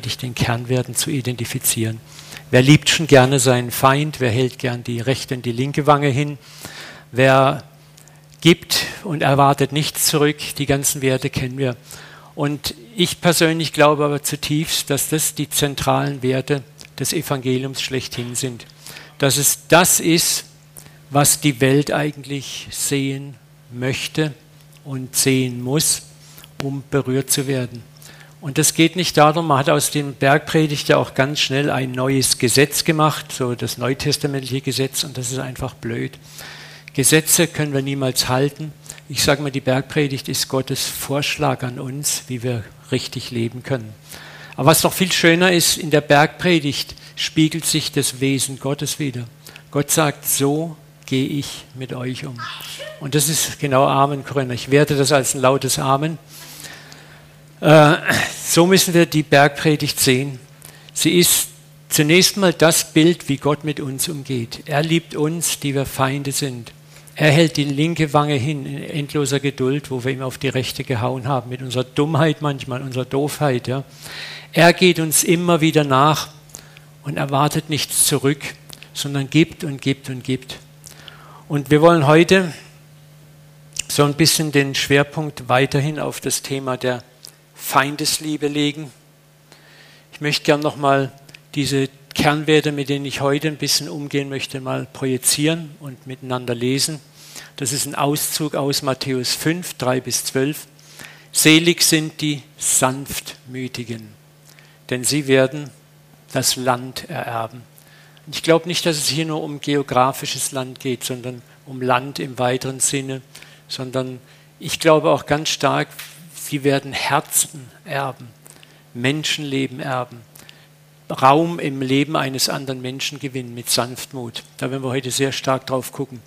den Kernwerten zu identifizieren. Wer liebt schon gerne seinen Feind? Wer hält gern die rechte und die linke Wange hin? Wer gibt und erwartet nichts zurück? Die ganzen Werte kennen wir. Und ich persönlich glaube aber zutiefst, dass das die zentralen Werte des Evangeliums schlechthin sind. Dass es das ist, was die Welt eigentlich sehen möchte und sehen muss, um berührt zu werden. Und das geht nicht darum, man hat aus dem Bergpredigt ja auch ganz schnell ein neues Gesetz gemacht, so das neutestamentliche Gesetz, und das ist einfach blöd. Gesetze können wir niemals halten. Ich sage mal, die Bergpredigt ist Gottes Vorschlag an uns, wie wir richtig leben können. Aber was noch viel schöner ist, in der Bergpredigt spiegelt sich das Wesen Gottes wieder. Gott sagt, so gehe ich mit euch um. Und das ist genau Amen, Corinna. Ich werte das als ein lautes Amen. Äh, so müssen wir die Bergpredigt sehen. Sie ist zunächst mal das Bild, wie Gott mit uns umgeht. Er liebt uns, die wir Feinde sind. Er hält die linke Wange hin in endloser Geduld, wo wir ihm auf die rechte gehauen haben, mit unserer Dummheit manchmal, unserer Doofheit. Ja. Er geht uns immer wieder nach und erwartet nichts zurück, sondern gibt und gibt und gibt. Und wir wollen heute so ein bisschen den Schwerpunkt weiterhin auf das Thema der Feindesliebe legen. Ich möchte gern nochmal diese Kernwerte, mit denen ich heute ein bisschen umgehen möchte, mal projizieren und miteinander lesen. Das ist ein Auszug aus Matthäus 5, 3 bis 12. Selig sind die Sanftmütigen, denn sie werden das Land ererben. Ich glaube nicht, dass es hier nur um geografisches Land geht, sondern um Land im weiteren Sinne, sondern ich glaube auch ganz stark, sie werden Herzen erben, Menschenleben erben, Raum im Leben eines anderen Menschen gewinnen mit Sanftmut. Da werden wir heute sehr stark drauf gucken.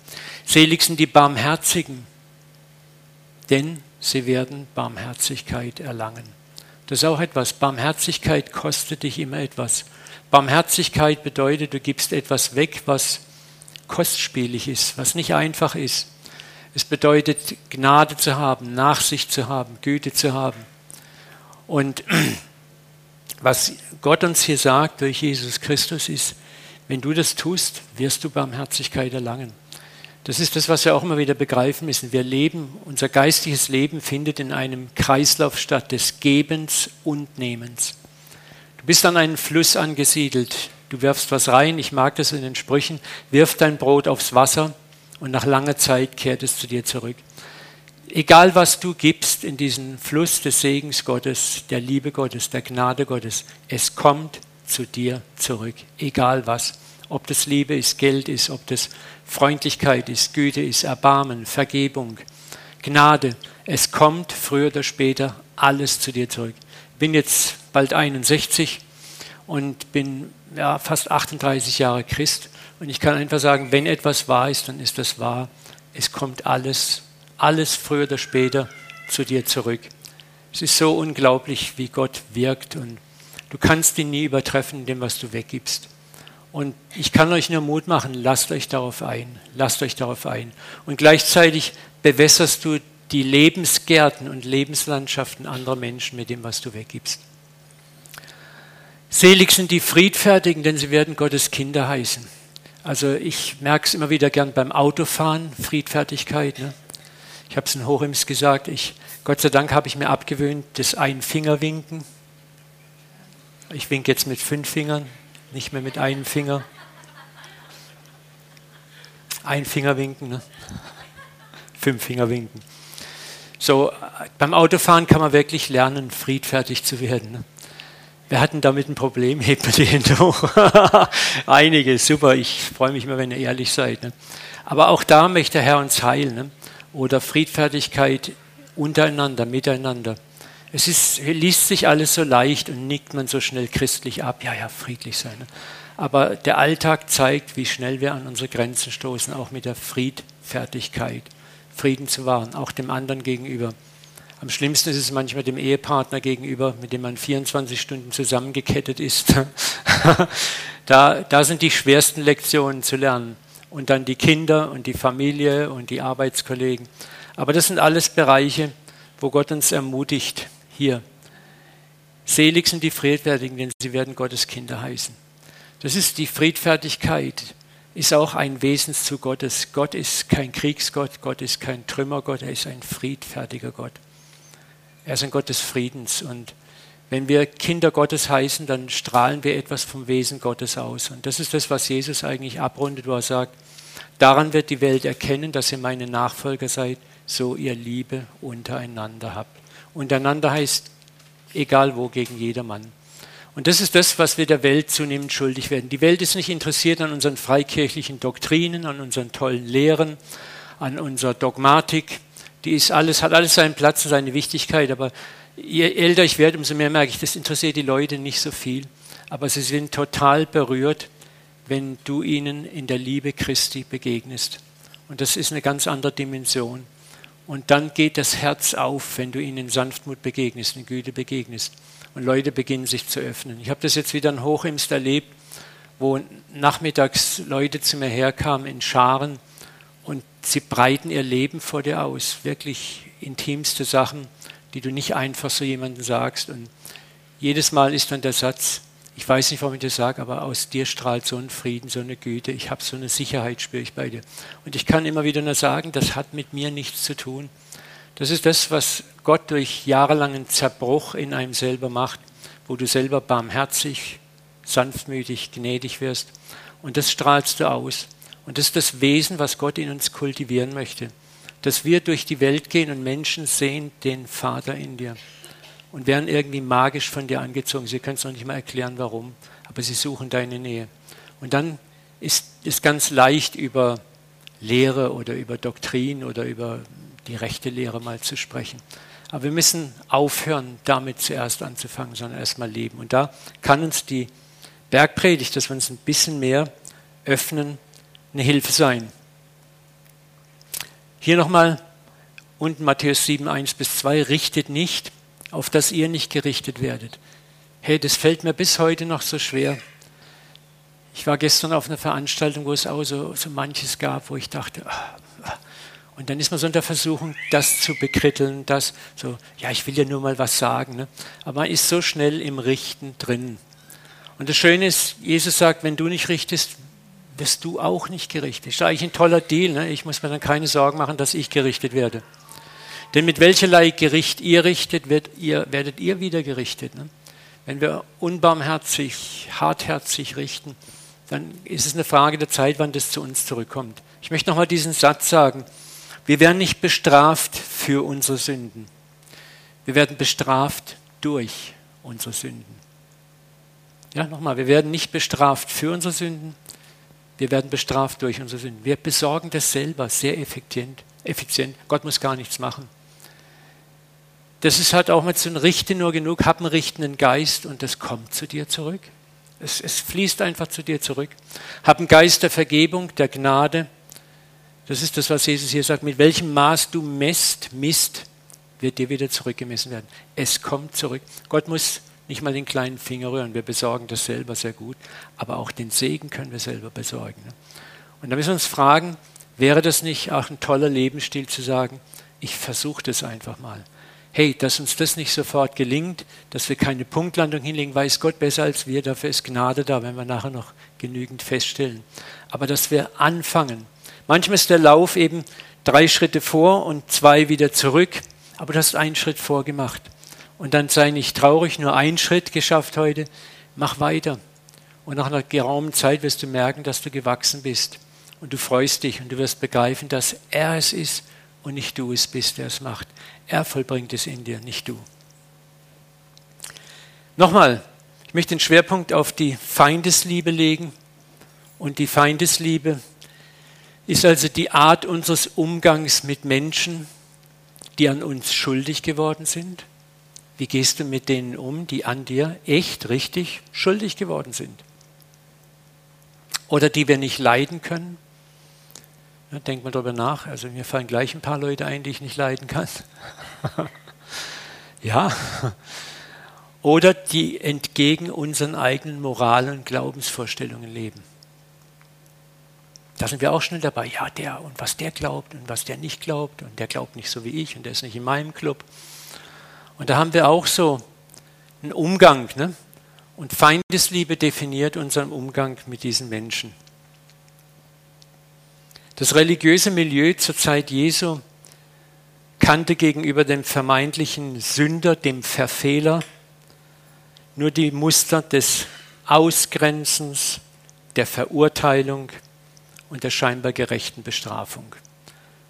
Selig sind die Barmherzigen, denn sie werden Barmherzigkeit erlangen. Das ist auch etwas. Barmherzigkeit kostet dich immer etwas. Barmherzigkeit bedeutet, du gibst etwas weg, was kostspielig ist, was nicht einfach ist. Es bedeutet, Gnade zu haben, Nachsicht zu haben, Güte zu haben. Und was Gott uns hier sagt durch Jesus Christus ist, wenn du das tust, wirst du Barmherzigkeit erlangen. Das ist das, was wir auch immer wieder begreifen müssen. Wir leben, unser geistiges Leben findet in einem Kreislauf statt des Gebens und Nehmens. Du bist an einen Fluss angesiedelt. Du wirfst was rein. Ich mag das in den Sprüchen. Wirf dein Brot aufs Wasser und nach langer Zeit kehrt es zu dir zurück egal was du gibst in diesen Fluss des Segens Gottes, der Liebe Gottes, der Gnade Gottes, es kommt zu dir zurück, egal was. Ob das Liebe ist, Geld ist, ob das Freundlichkeit ist, Güte ist, Erbarmen, Vergebung, Gnade. Es kommt früher oder später alles zu dir zurück. Ich bin jetzt bald 61 und bin ja, fast 38 Jahre Christ und ich kann einfach sagen, wenn etwas wahr ist, dann ist das wahr. Es kommt alles alles früher oder später zu dir zurück. Es ist so unglaublich, wie Gott wirkt und du kannst ihn nie übertreffen in dem, was du weggibst. Und ich kann euch nur Mut machen, lasst euch darauf ein, lasst euch darauf ein. Und gleichzeitig bewässerst du die Lebensgärten und Lebenslandschaften anderer Menschen mit dem, was du weggibst. Selig sind die Friedfertigen, denn sie werden Gottes Kinder heißen. Also ich merke es immer wieder gern beim Autofahren, Friedfertigkeit. Ne? Ich habe es in Horems gesagt, ich, Gott sei Dank habe ich mir abgewöhnt, das Einfingerwinken. Ich winke jetzt mit fünf Fingern, nicht mehr mit einem Finger. Ein Finger winken, ne? fünf Finger winken. So, beim Autofahren kann man wirklich lernen, friedfertig zu werden. Ne? Wir hatten damit ein Problem, hebt mir die Hände hoch. Einige, super, ich freue mich immer, wenn ihr ehrlich seid. Ne? Aber auch da möchte der Herr uns heilen. Ne? oder Friedfertigkeit untereinander, miteinander. Es ist, liest sich alles so leicht und nickt man so schnell christlich ab. Ja, ja, friedlich sein. Ne? Aber der Alltag zeigt, wie schnell wir an unsere Grenzen stoßen, auch mit der Friedfertigkeit, Frieden zu wahren, auch dem anderen gegenüber. Am schlimmsten ist es manchmal dem Ehepartner gegenüber, mit dem man 24 Stunden zusammengekettet ist. da, da sind die schwersten Lektionen zu lernen und dann die Kinder und die Familie und die Selig sind die Friedfertigen, denn sie werden Gottes Kinder heißen. Das ist die Friedfertigkeit, ist auch ein Wesenszug Gottes. Gott ist kein Kriegsgott, Gott ist kein Trümmergott, er ist ein friedfertiger Gott. Er ist ein Gott des Friedens. Und wenn wir Kinder Gottes heißen, dann strahlen wir etwas vom Wesen Gottes aus. Und das ist das, was Jesus eigentlich abrundet, wo er sagt, daran wird die Welt erkennen, dass ihr meine Nachfolger seid, so ihr Liebe untereinander habt. Untereinander heißt egal wo, gegen jedermann. Und das ist das, was wir der Welt zunehmend schuldig werden. Die Welt ist nicht interessiert an unseren freikirchlichen Doktrinen, an unseren tollen Lehren, an unserer Dogmatik. Die ist alles, hat alles seinen Platz und seine Wichtigkeit, aber je älter ich werde, umso mehr merke ich, das interessiert die Leute nicht so viel. Aber sie sind total berührt, wenn du ihnen in der Liebe Christi begegnest. Und das ist eine ganz andere Dimension. Und dann geht das Herz auf, wenn du ihnen in Sanftmut begegnest, in Güte begegnest. Und Leute beginnen sich zu öffnen. Ich habe das jetzt wieder in Hochimst erlebt, wo nachmittags Leute zu mir herkamen in Scharen und sie breiten ihr Leben vor dir aus. Wirklich intimste Sachen, die du nicht einfach so jemandem sagst. Und jedes Mal ist dann der Satz, ich weiß nicht, warum ich das sage, aber aus dir strahlt so ein Frieden, so eine Güte. Ich habe so eine Sicherheit, spüre ich bei dir. Und ich kann immer wieder nur sagen, das hat mit mir nichts zu tun. Das ist das, was Gott durch jahrelangen Zerbruch in einem selber macht, wo du selber barmherzig, sanftmütig, gnädig wirst. Und das strahlst du aus. Und das ist das Wesen, was Gott in uns kultivieren möchte. Dass wir durch die Welt gehen und Menschen sehen den Vater in dir und werden irgendwie magisch von dir angezogen. Sie können es noch nicht mal erklären, warum, aber sie suchen deine Nähe. Und dann ist es ganz leicht, über Lehre oder über Doktrin oder über die rechte Lehre mal zu sprechen. Aber wir müssen aufhören, damit zuerst anzufangen, sondern erstmal leben. Und da kann uns die Bergpredigt, dass wir uns ein bisschen mehr öffnen, eine Hilfe sein. Hier nochmal unten Matthäus 7, 1 bis 2, richtet nicht, auf das ihr nicht gerichtet werdet. Hey, das fällt mir bis heute noch so schwer. Ich war gestern auf einer Veranstaltung, wo es auch so, so manches gab, wo ich dachte, ah, ah. und dann ist man so in der Versuchung, das zu bekritteln, das so, ja, ich will ja nur mal was sagen. Ne? Aber man ist so schnell im Richten drin. Und das Schöne ist, Jesus sagt, wenn du nicht richtest, wirst du auch nicht gerichtet. Ist eigentlich ein toller Deal. Ne? Ich muss mir dann keine Sorgen machen, dass ich gerichtet werde. Denn mit welcherlei Gericht ihr richtet, werdet ihr, werdet ihr wieder gerichtet. Ne? Wenn wir unbarmherzig, hartherzig richten, dann ist es eine Frage der Zeit, wann das zu uns zurückkommt. Ich möchte nochmal diesen Satz sagen. Wir werden nicht bestraft für unsere Sünden. Wir werden bestraft durch unsere Sünden. Ja, nochmal, wir werden nicht bestraft für unsere Sünden, wir werden bestraft durch unsere Sünden. Wir besorgen das selber sehr effizient. effizient. Gott muss gar nichts machen. Das ist halt auch mit so ein Richte nur genug, hab einen richtenden Geist und das kommt zu dir zurück. Es, es fließt einfach zu dir zurück. Hab einen Geist der Vergebung, der Gnade. Das ist das, was Jesus hier sagt. Mit welchem Maß du messt, misst, wird dir wieder zurückgemessen werden. Es kommt zurück. Gott muss nicht mal den kleinen Finger rühren. Wir besorgen das selber sehr gut. Aber auch den Segen können wir selber besorgen. Ne? Und da müssen wir uns fragen, wäre das nicht auch ein toller Lebensstil zu sagen, ich versuche das einfach mal hey, dass uns das nicht sofort gelingt, dass wir keine Punktlandung hinlegen, weiß Gott besser als wir, dafür ist Gnade da, wenn wir nachher noch genügend feststellen. Aber dass wir anfangen. Manchmal ist der Lauf eben drei Schritte vor und zwei wieder zurück, aber du hast einen Schritt vorgemacht. Und dann sei nicht traurig, nur einen Schritt geschafft heute, mach weiter. Und nach einer geraumen Zeit wirst du merken, dass du gewachsen bist. Und du freust dich und du wirst begreifen, dass er es ist und nicht du es bist, der es macht. Er vollbringt es in dir, nicht du. Nochmal, ich möchte den Schwerpunkt auf die Feindesliebe legen. Und die Feindesliebe ist also die Art unseres Umgangs mit Menschen, die an uns schuldig geworden sind. Wie gehst du mit denen um, die an dir echt, richtig schuldig geworden sind? Oder die wir nicht leiden können? Ja, denkt mal darüber nach. Also mir fallen gleich ein paar Leute ein, die ich nicht leiden kann. ja. Oder die entgegen unseren eigenen Moral- und Glaubensvorstellungen leben. Da sind wir auch schnell dabei. Ja, der und was der glaubt und was der nicht glaubt und der glaubt nicht so wie ich und der ist nicht in meinem Club. Und da haben wir auch so ein Umgang. Ne? Und Feindesliebe definiert unseren Umgang mit diesen Menschen. Das religiöse Milieu zur Zeit Jesu kannte gegenüber dem vermeintlichen Sünder, dem Verfehler, nur die Muster des Ausgrenzens, der Verurteilung und der scheinbar gerechten Bestrafung.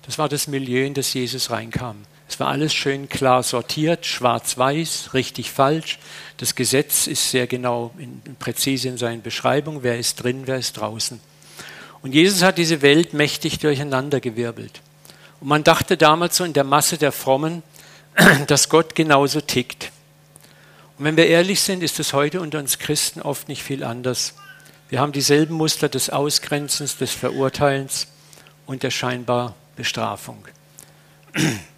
Das war das Milieu, in das Jesus reinkam. Es war alles schön klar sortiert, schwarz-weiß, richtig, falsch. Das Gesetz ist sehr genau und präzise in seinen Beschreibungen, wer ist drin, wer ist draußen. Und Jesus hat diese Welt mächtig durcheinandergewirbelt. Und man dachte damals so in der Masse der Frommen, dass Gott genauso tickt. Und wenn wir ehrlich sind, ist es heute unter uns Christen oft nicht viel anders. Wir haben dieselben Muster des Ausgrenzens, des Verurteilens und der scheinbar Bestrafung.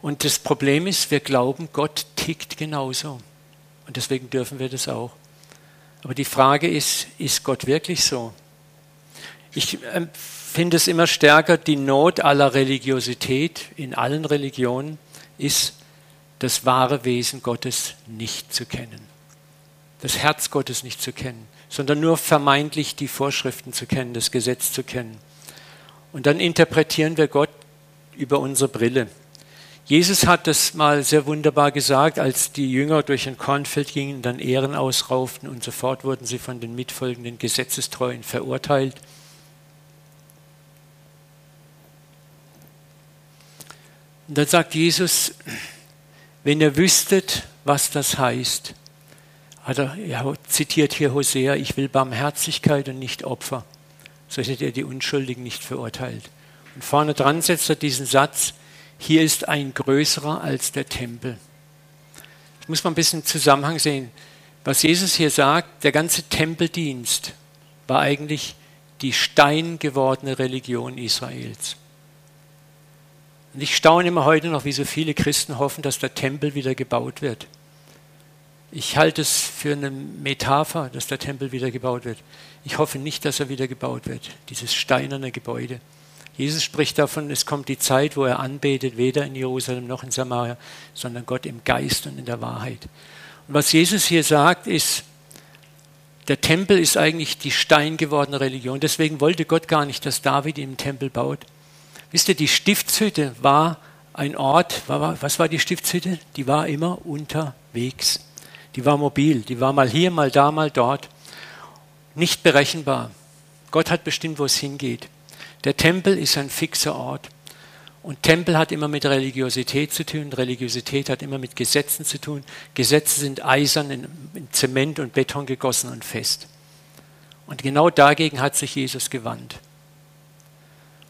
Und das Problem ist, wir glauben, Gott tickt genauso. Und deswegen dürfen wir das auch. Aber die Frage ist, ist Gott wirklich so? Ich äh, finde es immer stärker, die Not aller Religiosität in allen Religionen ist, das wahre Wesen Gottes nicht zu kennen. Das Herz Gottes nicht zu kennen, sondern nur vermeintlich die Vorschriften zu kennen, das Gesetz zu kennen. Und dann interpretieren wir Gott über unsere Brille. Jesus hat das mal sehr wunderbar gesagt, als die Jünger durch ein Kornfeld gingen, dann Ehren ausrauften und sofort wurden sie von den mitfolgenden Gesetzestreuen verurteilt. Und dann sagt Jesus, wenn ihr wüsstet, was das heißt, hat er, er zitiert hier Hosea, ich will Barmherzigkeit und nicht Opfer, so hättet ihr die Unschuldigen nicht verurteilt. Und vorne dran setzt er diesen Satz, hier ist ein größerer als der Tempel. Ich muss mal ein bisschen Zusammenhang sehen. Was Jesus hier sagt, der ganze Tempeldienst war eigentlich die steingewordene Religion Israels. Und ich staune immer heute noch, wie so viele Christen hoffen, dass der Tempel wieder gebaut wird. Ich halte es für eine Metapher, dass der Tempel wieder gebaut wird. Ich hoffe nicht, dass er wieder gebaut wird, dieses steinerne Gebäude. Jesus spricht davon, es kommt die Zeit, wo er anbetet, weder in Jerusalem noch in Samaria, sondern Gott im Geist und in der Wahrheit. Und was Jesus hier sagt, ist, der Tempel ist eigentlich die steingewordene Religion. Deswegen wollte Gott gar nicht, dass David im Tempel baut. Wisst ihr, die Stiftshütte war ein Ort, was war die Stiftshütte? Die war immer unterwegs. Die war mobil, die war mal hier, mal da, mal dort. Nicht berechenbar. Gott hat bestimmt, wo es hingeht. Der Tempel ist ein fixer Ort. Und Tempel hat immer mit Religiosität zu tun. Religiosität hat immer mit Gesetzen zu tun. Gesetze sind eisern in, Zement und Beton gegossen und fest. Und genau dagegen hat sich Jesus gewandt.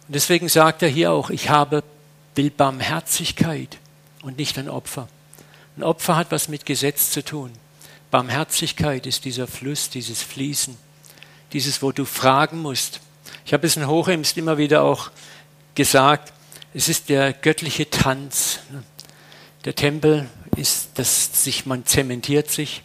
Und deswegen sagt er hier auch, ich habe, will Barmherzigkeit und nicht ein Opfer. Ein Opfer hat was mit Gesetz zu tun. Barmherzigkeit ist dieser Fluss, dieses Fließen, dieses, wo du fragen musst. Ich habe es in Hochemst immer wieder auch gesagt, es ist der göttliche Tanz. Der Tempel ist, dass sich man zementiert sich.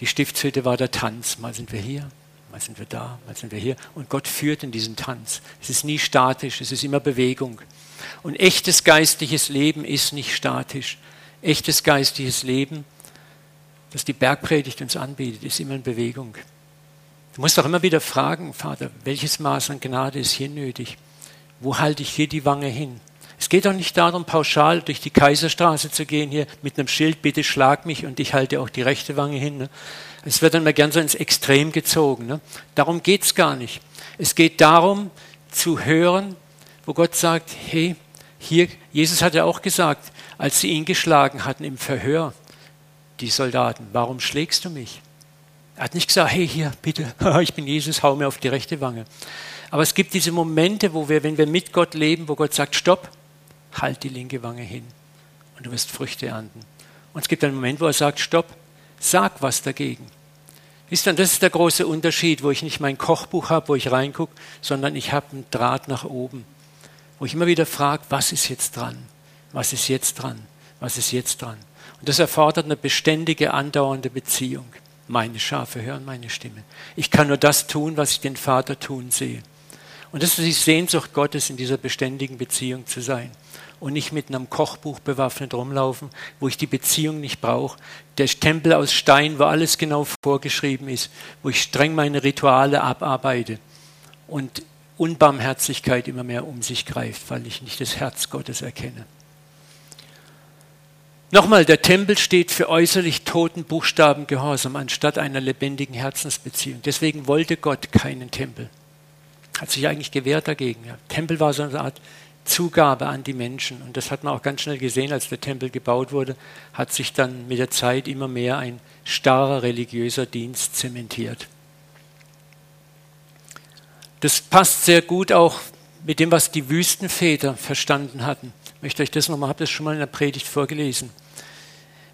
Die Stiftshütte war der Tanz. Mal sind wir hier, mal sind wir da, mal sind wir hier. Und Gott führt in diesen Tanz. Es ist nie statisch, es ist immer Bewegung. Und echtes geistliches Leben ist nicht statisch. Echtes geistliches Leben, das die Bergpredigt uns anbietet, ist immer in Bewegung. Du musst auch immer wieder fragen, Vater, welches Maß an Gnade ist hier nötig? Wo halte ich hier die Wange hin? Es geht doch nicht darum, pauschal durch die Kaiserstraße zu gehen, hier mit einem Schild, bitte schlag mich und ich halte auch die rechte Wange hin. Ne? Es wird dann mal gern so ins Extrem gezogen. Ne? Darum geht es gar nicht. Es geht darum, zu hören, wo Gott sagt, hey, hier, Jesus hat ja auch gesagt, als sie ihn geschlagen hatten im Verhör, die Soldaten, warum schlägst du mich? Er hat nicht gesagt, hey, hier, bitte, ich bin Jesus, hau mir auf die rechte Wange. Aber es gibt diese Momente, wo wir, wenn wir mit Gott leben, wo Gott sagt, stopp, halt die linke Wange hin und du wirst Früchte ernten. Und es gibt einen Moment, wo er sagt, stopp, sag was dagegen. Wisst ihr, das ist der große Unterschied, wo ich nicht mein Kochbuch habe, wo ich reingucke, sondern ich habe einen Draht nach oben, wo ich immer wieder frage, was ist jetzt dran? Was ist jetzt dran? Was ist jetzt dran? Und das erfordert eine beständige, andauernde Beziehung. Meine Schafe hören meine Stimme. Ich kann nur das tun, was ich den Vater tun sehe. Und das ist die Sehnsucht Gottes, in dieser beständigen Beziehung zu sein. und nicht mit einem Kochbuch bewaffnet rumlaufen, wo ich die Beziehung nicht brauche. Der Tempel aus Stein, wo alles genau vorgeschrieben ist, wo ich streng meine Rituale abarbeite und Unbarmherzigkeit immer mehr um sich greift, weil ich nicht das Herz Gottes erkenne. Nochmal, der Tempel steht für äußerlich toten Buchstaben Gehorsam anstatt einer lebendigen Herzensbeziehung. Deswegen wollte Gott keinen Tempel. Hat sich eigentlich gewehrt dagegen. Ja. Tempel war so eine Art Zugabe an die Menschen. Und das hat man auch ganz schnell gesehen, als der Tempel gebaut wurde, hat sich dann mit der Zeit immer mehr ein starrer religiöser Dienst zementiert. Das passt sehr gut auch mit dem, was die Wüstenväter verstanden hatten. Ich möchte euch das nochmal, habe das schon mal in der Predigt vorgelesen.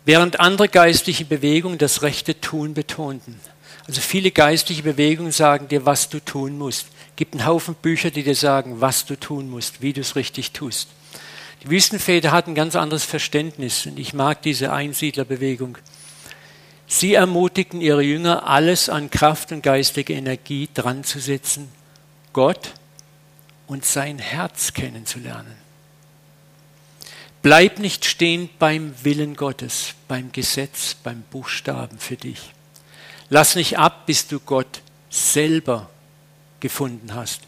Während andere geistliche Bewegungen das rechte Tun betonten. Also viele geistliche Bewegungen sagen dir, was du tun musst. Es gibt einen Haufen Bücher, die dir sagen, was du tun musst, wie du es richtig tust. Die Wüstenväter hatten ein ganz anderes Verständnis und ich mag diese Einsiedlerbewegung. Sie ermutigten ihre Jünger, alles an Kraft und geistige Energie dran zu setzen, Gott und sein Herz kennenzulernen. Bleib nicht stehen beim Willen Gottes, beim Gesetz, beim Buchstaben für dich. Lass nicht ab, bis du Gott selber gefunden hast.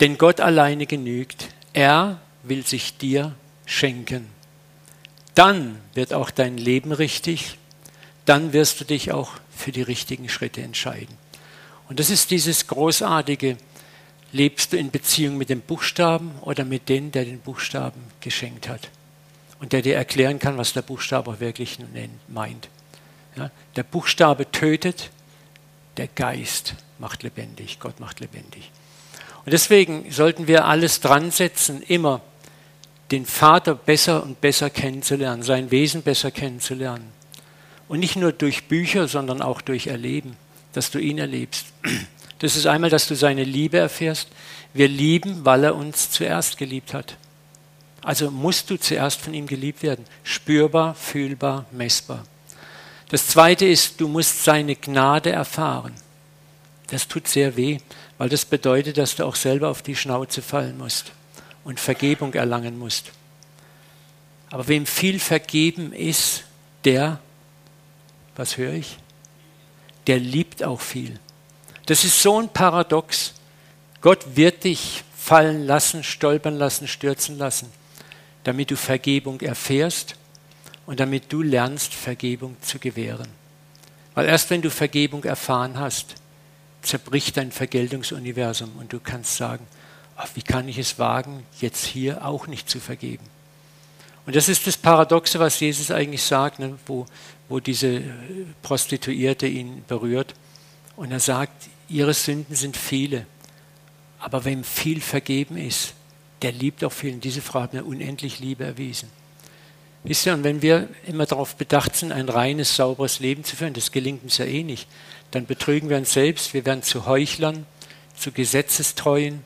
Denn Gott alleine genügt. Er will sich dir schenken. Dann wird auch dein Leben richtig. Dann wirst du dich auch für die richtigen Schritte entscheiden. Und das ist dieses großartige, lebst du in Beziehung mit dem Buchstaben oder mit dem, der den Buchstaben geschenkt hat und der dir erklären kann, was der Buchstabe wirklich meint. Ja, der Buchstabe tötet, der Geist macht lebendig, Gott macht lebendig. Und deswegen sollten wir alles dran setzen, immer den Vater besser und besser kennenzulernen, sein Wesen besser kennenzulernen. Und nicht nur durch Bücher, sondern auch durch Erleben, dass du ihn erlebst. Das ist einmal, dass du seine Liebe erfährst. Wir lieben, weil er uns zuerst geliebt hat. Also musst du zuerst von ihm geliebt werden. Spürbar, fühlbar, messbar. Das zweite ist, du musst seine Gnade erfahren. Das tut sehr weh, weil das bedeutet, dass du auch selber auf die Schnauze fallen musst und Vergebung erlangen musst. Aber wem viel vergeben ist, der, was höre ich? Der liebt auch viel. Das ist so ein Paradox. Gott wird dich fallen lassen, stolpern lassen, stürzen lassen, damit du Vergebung erfährst und damit du lernst, Vergebung zu gewähren. Weil erst wenn du Vergebung erfahren hast, zerbricht dein Vergeltungsuniversum und du kannst sagen, ach, wie kann ich es wagen, jetzt hier auch nicht zu vergeben. Und das ist das Paradoxe, was Jesus eigentlich sagt, ne, wo, wo diese Prostituierte ihn berührt. Und er sagt, ihre Sünden sind viele, aber wem viel vergeben ist, der liebt auch viel. Und diese Frau hat mir unendlich Liebe erwiesen. Wisst ihr, und wenn wir immer darauf bedacht sind, ein reines, sauberes Leben zu führen, das gelingt uns ja eh nicht, dann betrügen wir uns selbst, wir werden zu Heuchlern, zu gesetzestreuen,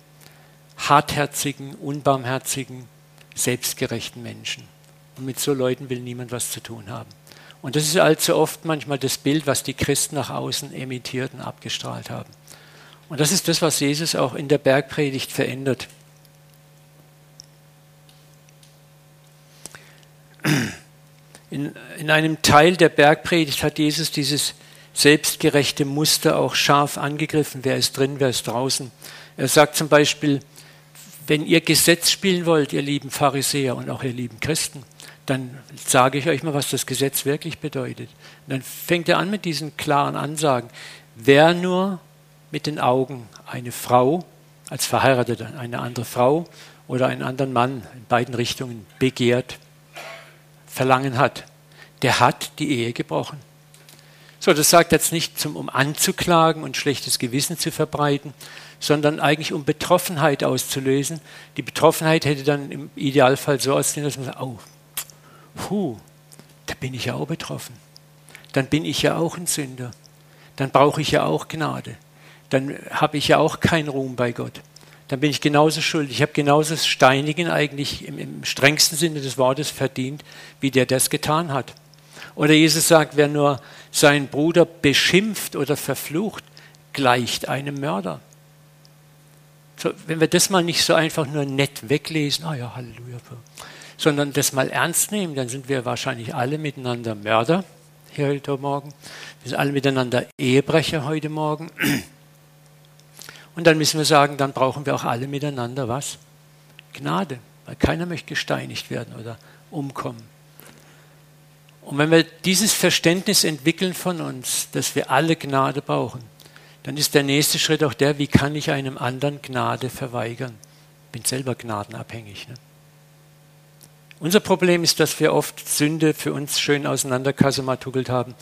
hartherzigen, unbarmherzigen, selbstgerechten Menschen. Und mit so Leuten will niemand was zu tun haben. Und das ist allzu oft manchmal das Bild, was die Christen nach außen emittiert und abgestrahlt haben. Und das ist das, was Jesus auch in der Bergpredigt verändert. In, in einem Teil der Bergpredigt hat Jesus dieses selbstgerechte Muster auch scharf angegriffen. Wer ist drin, wer ist draußen? Er sagt zum Beispiel, wenn ihr Gesetz spielen wollt, ihr lieben Pharisäer und auch ihr lieben Christen, dann sage ich euch mal, was das Gesetz wirklich bedeutet. Und dann fängt er an mit diesen klaren Ansagen. Wer nur mit den Augen eine Frau als Verheiratete, eine andere Frau oder einen anderen Mann in beiden Richtungen begehrt, Verlangen hat, der hat die Ehe gebrochen. So, das sagt jetzt nicht, zum, um anzuklagen und schlechtes Gewissen zu verbreiten, sondern eigentlich um Betroffenheit auszulösen. Die Betroffenheit hätte dann im Idealfall so aussehen, dass man sagt, oh, puh, da bin ich ja auch betroffen. Dann bin ich ja auch ein Sünder. Dann brauche ich ja auch Gnade. Dann habe ich ja auch keinen Ruhm bei Gott. Dann bin ich genauso schuldig. Ich habe genauso das Steinigen eigentlich im, im strengsten Sinne des Wortes verdient, wie der das getan hat. Oder Jesus sagt, wer nur seinen Bruder beschimpft oder verflucht, gleicht einem Mörder. So, wenn wir das mal nicht so einfach nur nett weglesen, ah ja, Halleluja, sondern das mal ernst nehmen, dann sind wir wahrscheinlich alle miteinander Mörder hier heute Morgen. Wir sind alle miteinander Ehebrecher heute Morgen. Und dann müssen wir sagen, dann brauchen wir auch alle miteinander was? Gnade, weil keiner möchte gesteinigt werden oder umkommen. Und wenn wir dieses Verständnis entwickeln von uns, dass wir alle Gnade brauchen, dann ist der nächste Schritt auch der, wie kann ich einem anderen Gnade verweigern? Ich bin selber gnadenabhängig. Ne? Unser Problem ist, dass wir oft Sünde für uns schön auseinanderkassematugelt haben.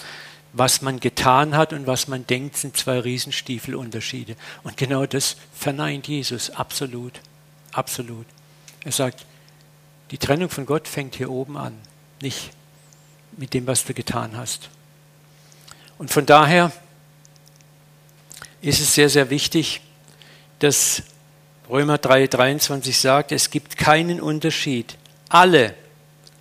Was man getan hat und was man denkt, sind zwei Riesenstiefelunterschiede. Und genau das verneint Jesus absolut. Absolut. Er sagt, die Trennung von Gott fängt hier oben an, nicht mit dem, was du getan hast. Und von daher ist es sehr, sehr wichtig, dass Römer 3,23 sagt, es gibt keinen Unterschied. Alle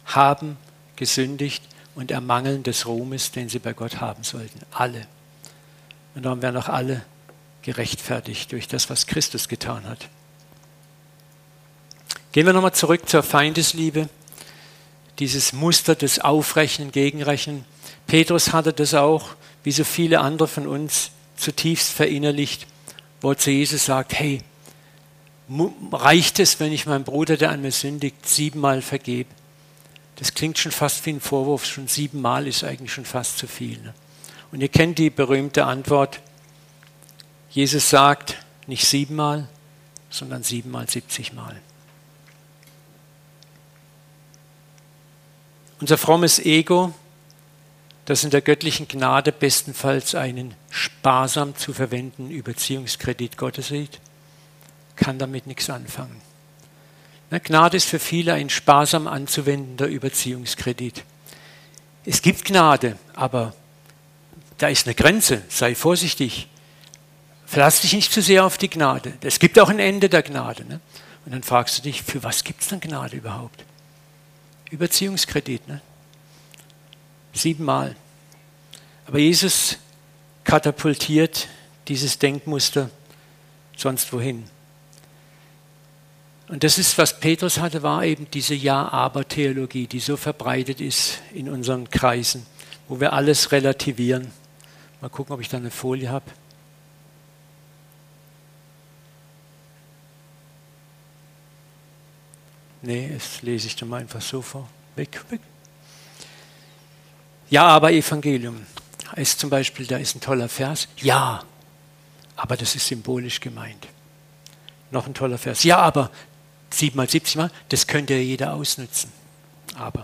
haben gesündigt und ermangeln des Ruhmes, den sie bei Gott haben sollten. Alle. Und darum werden auch alle gerechtfertigt durch das, was Christus getan hat. Gehen wir nochmal zurück zur Feindesliebe. Dieses Muster des Aufrechnen, Gegenrechnen. Petrus hatte das auch, wie so viele andere von uns, zutiefst verinnerlicht, wo zu Jesus sagt, hey, reicht es, wenn ich meinem Bruder, der an mir sündigt, siebenmal vergebe? Das klingt schon fast wie ein Vorwurf, schon siebenmal ist eigentlich schon fast zu viel. Ne? Und ihr kennt die berühmte Antwort, Jesus sagt nicht siebenmal, sondern siebenmal, siebzigmal. Unser frommes Ego das in der göttlichen Gnade bestenfalls einen sparsam zu verwendenden Überziehungskredit Gottes sieht, kann damit nichts anfangen. Gnade ist für viele ein sparsam anzuwendender Überziehungskredit. Es gibt Gnade, aber da ist eine Grenze. Sei vorsichtig. Verlass dich nicht zu sehr auf die Gnade. Es gibt auch ein Ende der Gnade. Ne? Und dann fragst du dich, für was gibt es dann Gnade überhaupt? Überziehungskredit. Ne? Siebenmal. Aber Jesus katapultiert dieses Denkmuster sonst wohin. Und das ist, was Petrus hatte, war eben diese Ja-Aber-Theologie, die so verbreitet ist in unseren Kreisen, wo wir alles relativieren. Mal gucken, ob ich da eine Folie habe. Nee, das lese ich dann mal einfach so vor. Weg, weg. Ja, aber Evangelium heißt zum Beispiel, da ist ein toller Vers. Ja, aber das ist symbolisch gemeint. Noch ein toller Vers. Ja, aber siebenmal, siebzigmal, das könnte ja jeder ausnutzen. Aber.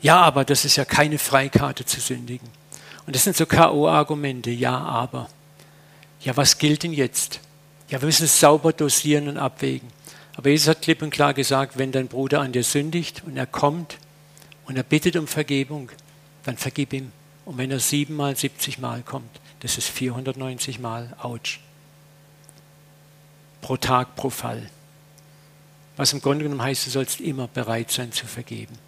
Ja, aber das ist ja keine Freikarte zu sündigen. Und das sind so K.O.-Argumente. Ja, aber. Ja, was gilt denn jetzt? Ja, wir müssen es sauber dosieren und abwägen. Aber Jesus hat klipp und klar gesagt, wenn dein Bruder an dir sündigt und er kommt und er bittet um Vergebung, dann vergib ihm. Und wenn er siebenmal, siebzigmal kommt, das ist 490 Mal, ouch. Pro Tag, pro Fall. Was im Grunde genommen heißt, du sollst immer bereit sein zu vergeben.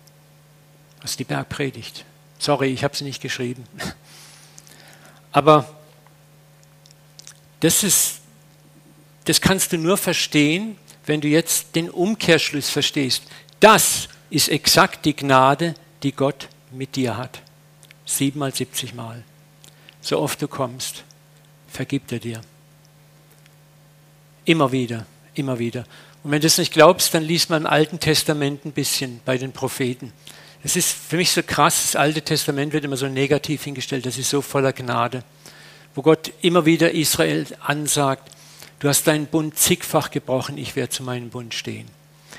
Das ist die Bergpredigt. Sorry, ich habe sie nicht geschrieben. Aber das, ist, das kannst du nur verstehen, wenn du jetzt den Umkehrschluss verstehst. Das ist exakt die Gnade, die Gott mit dir hat. Siebenmal, siebzigmal. So oft du kommst, vergibt er dir. Immer wieder, immer wieder. Und wenn du es nicht glaubst, dann liest man im Alten Testament ein bisschen bei den Propheten. Es ist für mich so krass, das Alte Testament wird immer so negativ hingestellt, das ist so voller Gnade, wo Gott immer wieder Israel ansagt, du hast deinen Bund zigfach gebrochen, ich werde zu meinem Bund stehen.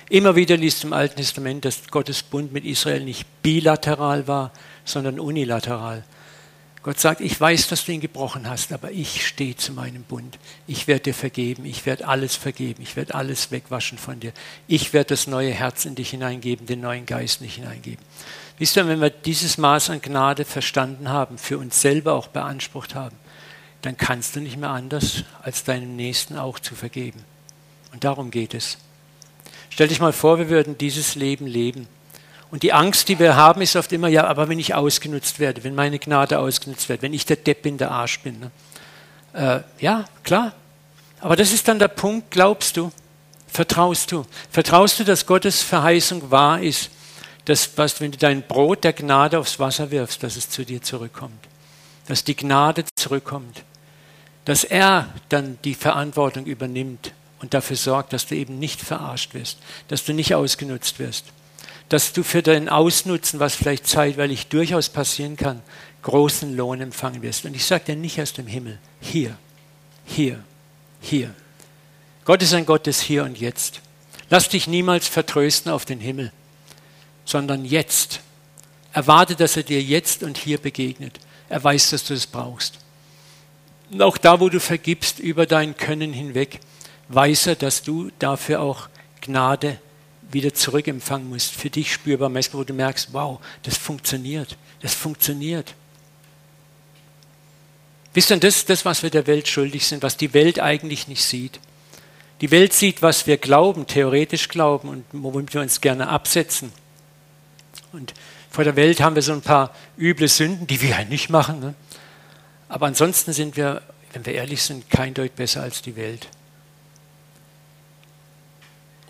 Immer wieder liest im Alten Testament, dass Gottes Bund mit Israel nicht bilateral war, sondern unilateral. Gott sagt, ich weiß, dass du ihn gebrochen hast, aber ich stehe zu meinem Bund. Ich werde dir vergeben, ich werde alles vergeben, ich werde alles wegwaschen von dir. Ich werde das neue Herz in dich hineingeben, den neuen Geist nicht hineingeben. Wisst ihr, wenn wir dieses Maß an Gnade verstanden haben, für uns selber auch beansprucht haben, dann kannst du nicht mehr anders, als deinem Nächsten auch zu vergeben. Und darum geht es. Stell dich mal vor, wir würden dieses Leben leben. Und die Angst, die wir haben, ist oft immer, ja, aber wenn ich ausgenutzt werde, wenn meine Gnade ausgenutzt wird, wenn ich der Depp bin, der Arsch bin. Ne? Äh, ja, klar. Aber das ist dann der Punkt, glaubst du, vertraust du, vertraust du, dass Gottes Verheißung wahr ist, dass was, wenn du dein Brot der Gnade aufs Wasser wirfst, dass es zu dir zurückkommt, dass die Gnade zurückkommt, dass er dann die Verantwortung übernimmt und dafür sorgt, dass du eben nicht verarscht wirst, dass du nicht ausgenutzt wirst, dass du für dein Ausnutzen, was vielleicht zeitweilig durchaus passieren kann, großen Lohn empfangen wirst. Und ich sage dir nicht aus dem Himmel, hier, hier, hier. Gott ist ein Gott des Hier und Jetzt. Lass dich niemals vertrösten auf den Himmel, sondern jetzt. Erwarte, dass er dir jetzt und hier begegnet. Er weiß, dass du es brauchst. Und auch da, wo du vergibst über dein Können hinweg, weiß er, dass du dafür auch Gnade wieder zurückempfangen musst, für dich spürbar, wo du merkst, wow, das funktioniert, das funktioniert. Wisst ihr, das ist das, was wir der Welt schuldig sind, was die Welt eigentlich nicht sieht. Die Welt sieht, was wir glauben, theoretisch glauben und womit wir uns gerne absetzen. Und vor der Welt haben wir so ein paar üble Sünden, die wir ja nicht machen. Ne? Aber ansonsten sind wir, wenn wir ehrlich sind, kein Deut besser als die Welt.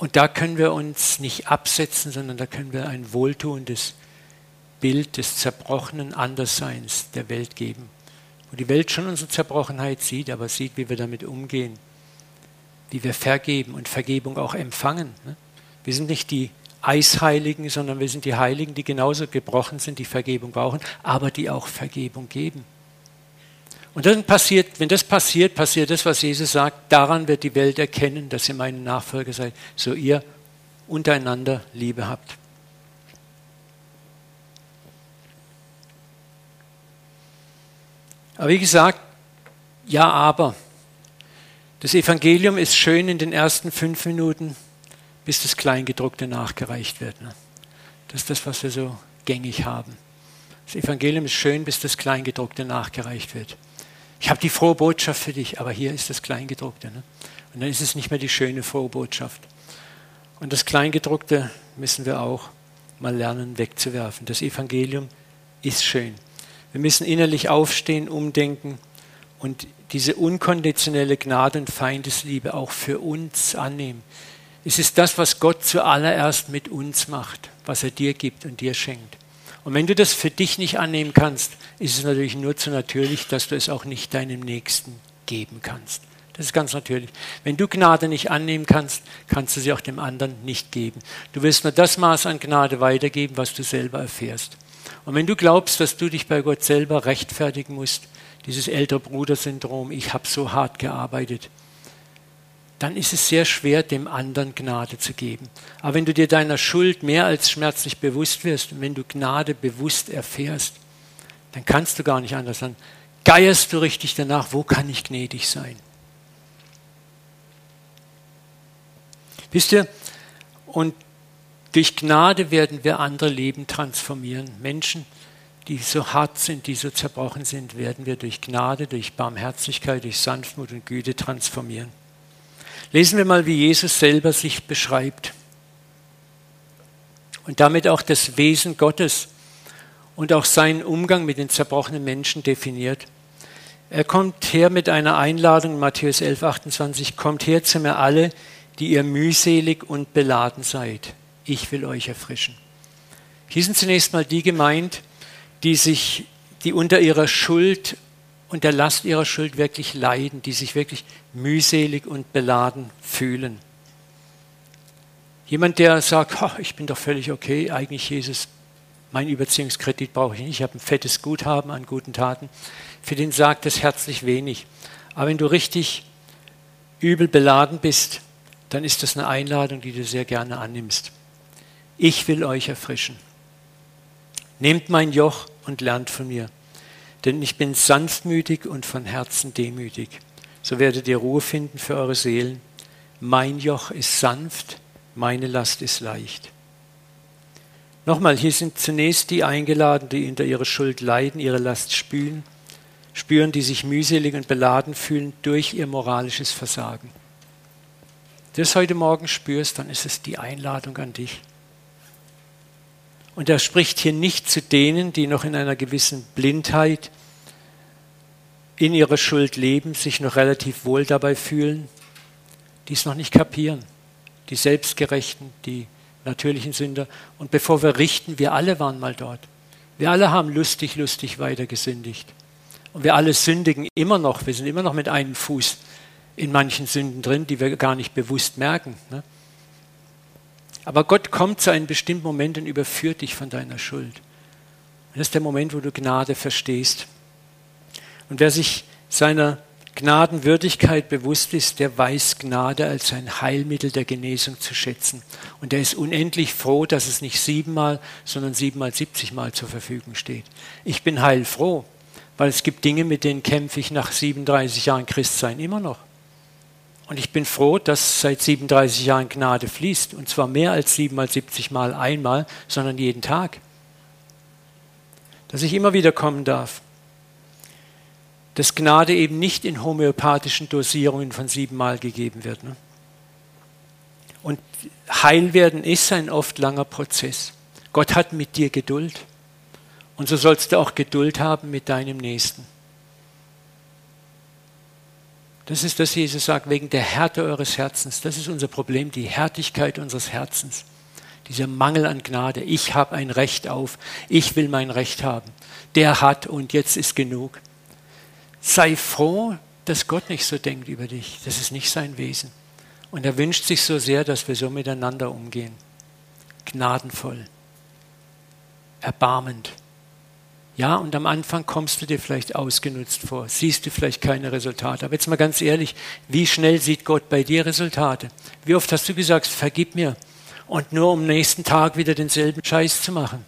Und da können wir uns nicht absetzen, sondern da können wir ein wohltuendes Bild des zerbrochenen Andersseins der Welt geben. Wo die Welt schon unsere Zerbrochenheit sieht, aber sieht, wie wir damit umgehen, wie wir vergeben und Vergebung auch empfangen. Ne? Wir sind nicht die Eisheiligen, sondern wir sind die Heiligen, die genauso gebrochen sind, die Vergebung brauchen, aber die auch Vergebung geben. Und dann passiert, wenn das passiert, passiert das, was Jesus sagt, daran wird die Welt erkennen, dass ihr meine Nachfolger seid, so ihr untereinander Liebe habt. Aber wie gesagt, ja, aber. Das Evangelium ist schön in den ersten fünf Minuten, bis das Kleingedruckte nachgereicht wird. Ne? Das ist das, was wir so gängig haben. Das Evangelium ist schön, bis das Kleingedruckte nachgereicht wird ich habe die frohe Botschaft für dich, aber hier ist das Kleingedruckte. Ne? Und dann ist es nicht mehr die schöne frohe Botschaft. Und das Kleingedruckte müssen wir auch mal lernen wegzuwerfen. Das Evangelium ist schön. Wir müssen innerlich aufstehen, umdenken und diese unkonditionelle Gnade und Feindesliebe auch für uns annehmen. Es ist das, was Gott zuallererst mit uns macht, was er dir gibt und dir schenkt. Und wenn du das für dich nicht annehmen kannst, ist es natürlich nur zu natürlich, dass du es auch nicht deinem Nächsten geben kannst. Das ist ganz natürlich. Wenn du Gnade nicht annehmen kannst, kannst du sie auch dem anderen nicht geben. Du wirst nur das Maß an Gnade weitergeben, was du selber erfährst. Und wenn du glaubst, dass du dich bei Gott selber rechtfertigen musst, dieses ältere Bruder-Syndrom, ich habe so hart gearbeitet, dann ist es sehr schwer, dem anderen Gnade zu geben. Aber wenn du dir deiner Schuld mehr als schmerzlich bewusst wirst und wenn du Gnade bewusst erfährst, dann kannst du gar nicht anders. Dann geierst du richtig danach, wo kann ich gnädig sein? Wisst ihr, und durch Gnade werden wir andere Leben transformieren. Menschen, die so hart sind, die so zerbrochen sind, werden wir durch Gnade, durch Barmherzigkeit, durch Sanftmut und Güte transformieren. Lesen wir mal, wie Jesus selber sich beschreibt und damit auch das Wesen Gottes und auch seinen Umgang mit den zerbrochenen Menschen definiert. Er kommt her mit einer Einladung, Matthäus 11, 28, kommt her zu mir alle, die ihr mühselig und beladen seid. Ich will euch erfrischen. Hier sind zunächst mal die gemeint, die sich, die unter ihrer Schuld und der Last ihrer Schuld wirklich leiden, die sich wirklich mühselig und beladen fühlen. Jemand, der sagt, ich bin doch völlig okay, eigentlich Jesus, mein Überziehungskredit brauche ich nicht, ich habe ein fettes Guthaben an guten Taten, für den sagt es herzlich wenig. Aber wenn du richtig übel beladen bist, dann ist das eine Einladung, die du sehr gerne annimmst. Ich will euch erfrischen. Nehmt mein Joch und lernt von mir denn ich bin sanftmütig und von Herzen demütig. So werdet ihr Ruhe finden für eure Seelen. Mein Joch ist sanft, meine Last ist leicht. Nochmal, hier sind zunächst die eingeladen, die unter ihrer Schuld leiden, ihre Last spüren, spüren, die sich mühselig und beladen fühlen durch ihr moralisches Versagen. Wenn du das heute Morgen spürst, dann ist es die Einladung an dich. Und er spricht hier nicht zu denen, die noch in einer gewissen Blindheit in ihrer Schuld leben, sich noch relativ wohl dabei fühlen, die es noch nicht kapieren. Die Selbstgerechten, die natürlichen Sünder. Und bevor wir richten, wir alle waren mal dort. Wir alle haben lustig, lustig weiter gesündigt. Und wir alle sündigen immer noch. Wir sind immer noch mit einem Fuß in manchen Sünden drin, die wir gar nicht bewusst merken. Ne? Aber Gott kommt zu einem bestimmten Moment und überführt dich von deiner Schuld. Das ist der Moment, wo du Gnade verstehst. Und wer sich seiner Gnadenwürdigkeit bewusst ist, der weiß Gnade als ein Heilmittel der Genesung zu schätzen. Und der ist unendlich froh, dass es nicht siebenmal, sondern siebenmal, siebzigmal zur Verfügung steht. Ich bin heilfroh, weil es gibt Dinge, mit denen kämpfe ich nach 37 Jahren Christsein immer noch. Und ich bin froh, dass seit 37 Jahren Gnade fließt. Und zwar mehr als siebenmal, siebzigmal einmal, sondern jeden Tag. Dass ich immer wieder kommen darf dass Gnade eben nicht in homöopathischen Dosierungen von siebenmal gegeben wird. Ne? Und Heilwerden ist ein oft langer Prozess. Gott hat mit dir Geduld. Und so sollst du auch Geduld haben mit deinem Nächsten. Das ist, was Jesus sagt, wegen der Härte eures Herzens. Das ist unser Problem, die Härtigkeit unseres Herzens. Dieser Mangel an Gnade. Ich habe ein Recht auf. Ich will mein Recht haben. Der hat und jetzt ist genug. Sei froh, dass Gott nicht so denkt über dich. Das ist nicht sein Wesen. Und er wünscht sich so sehr, dass wir so miteinander umgehen. Gnadenvoll. Erbarmend. Ja, und am Anfang kommst du dir vielleicht ausgenutzt vor, siehst du vielleicht keine Resultate. Aber jetzt mal ganz ehrlich, wie schnell sieht Gott bei dir Resultate? Wie oft hast du gesagt, vergib mir? Und nur um nächsten Tag wieder denselben Scheiß zu machen.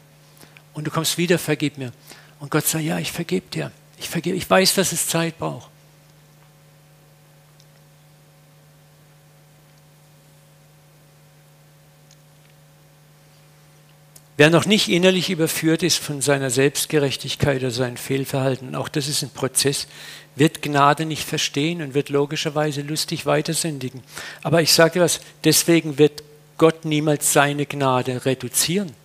Und du kommst wieder, vergib mir. Und Gott sagt, ja, ich vergib dir. Ich, vergebe, ich weiß, dass es Zeit braucht. Wer noch nicht innerlich überführt ist von seiner Selbstgerechtigkeit oder seinem Fehlverhalten, auch das ist ein Prozess, wird Gnade nicht verstehen und wird logischerweise lustig weitersündigen. Aber ich sage was, deswegen wird Gott niemals seine Gnade reduzieren.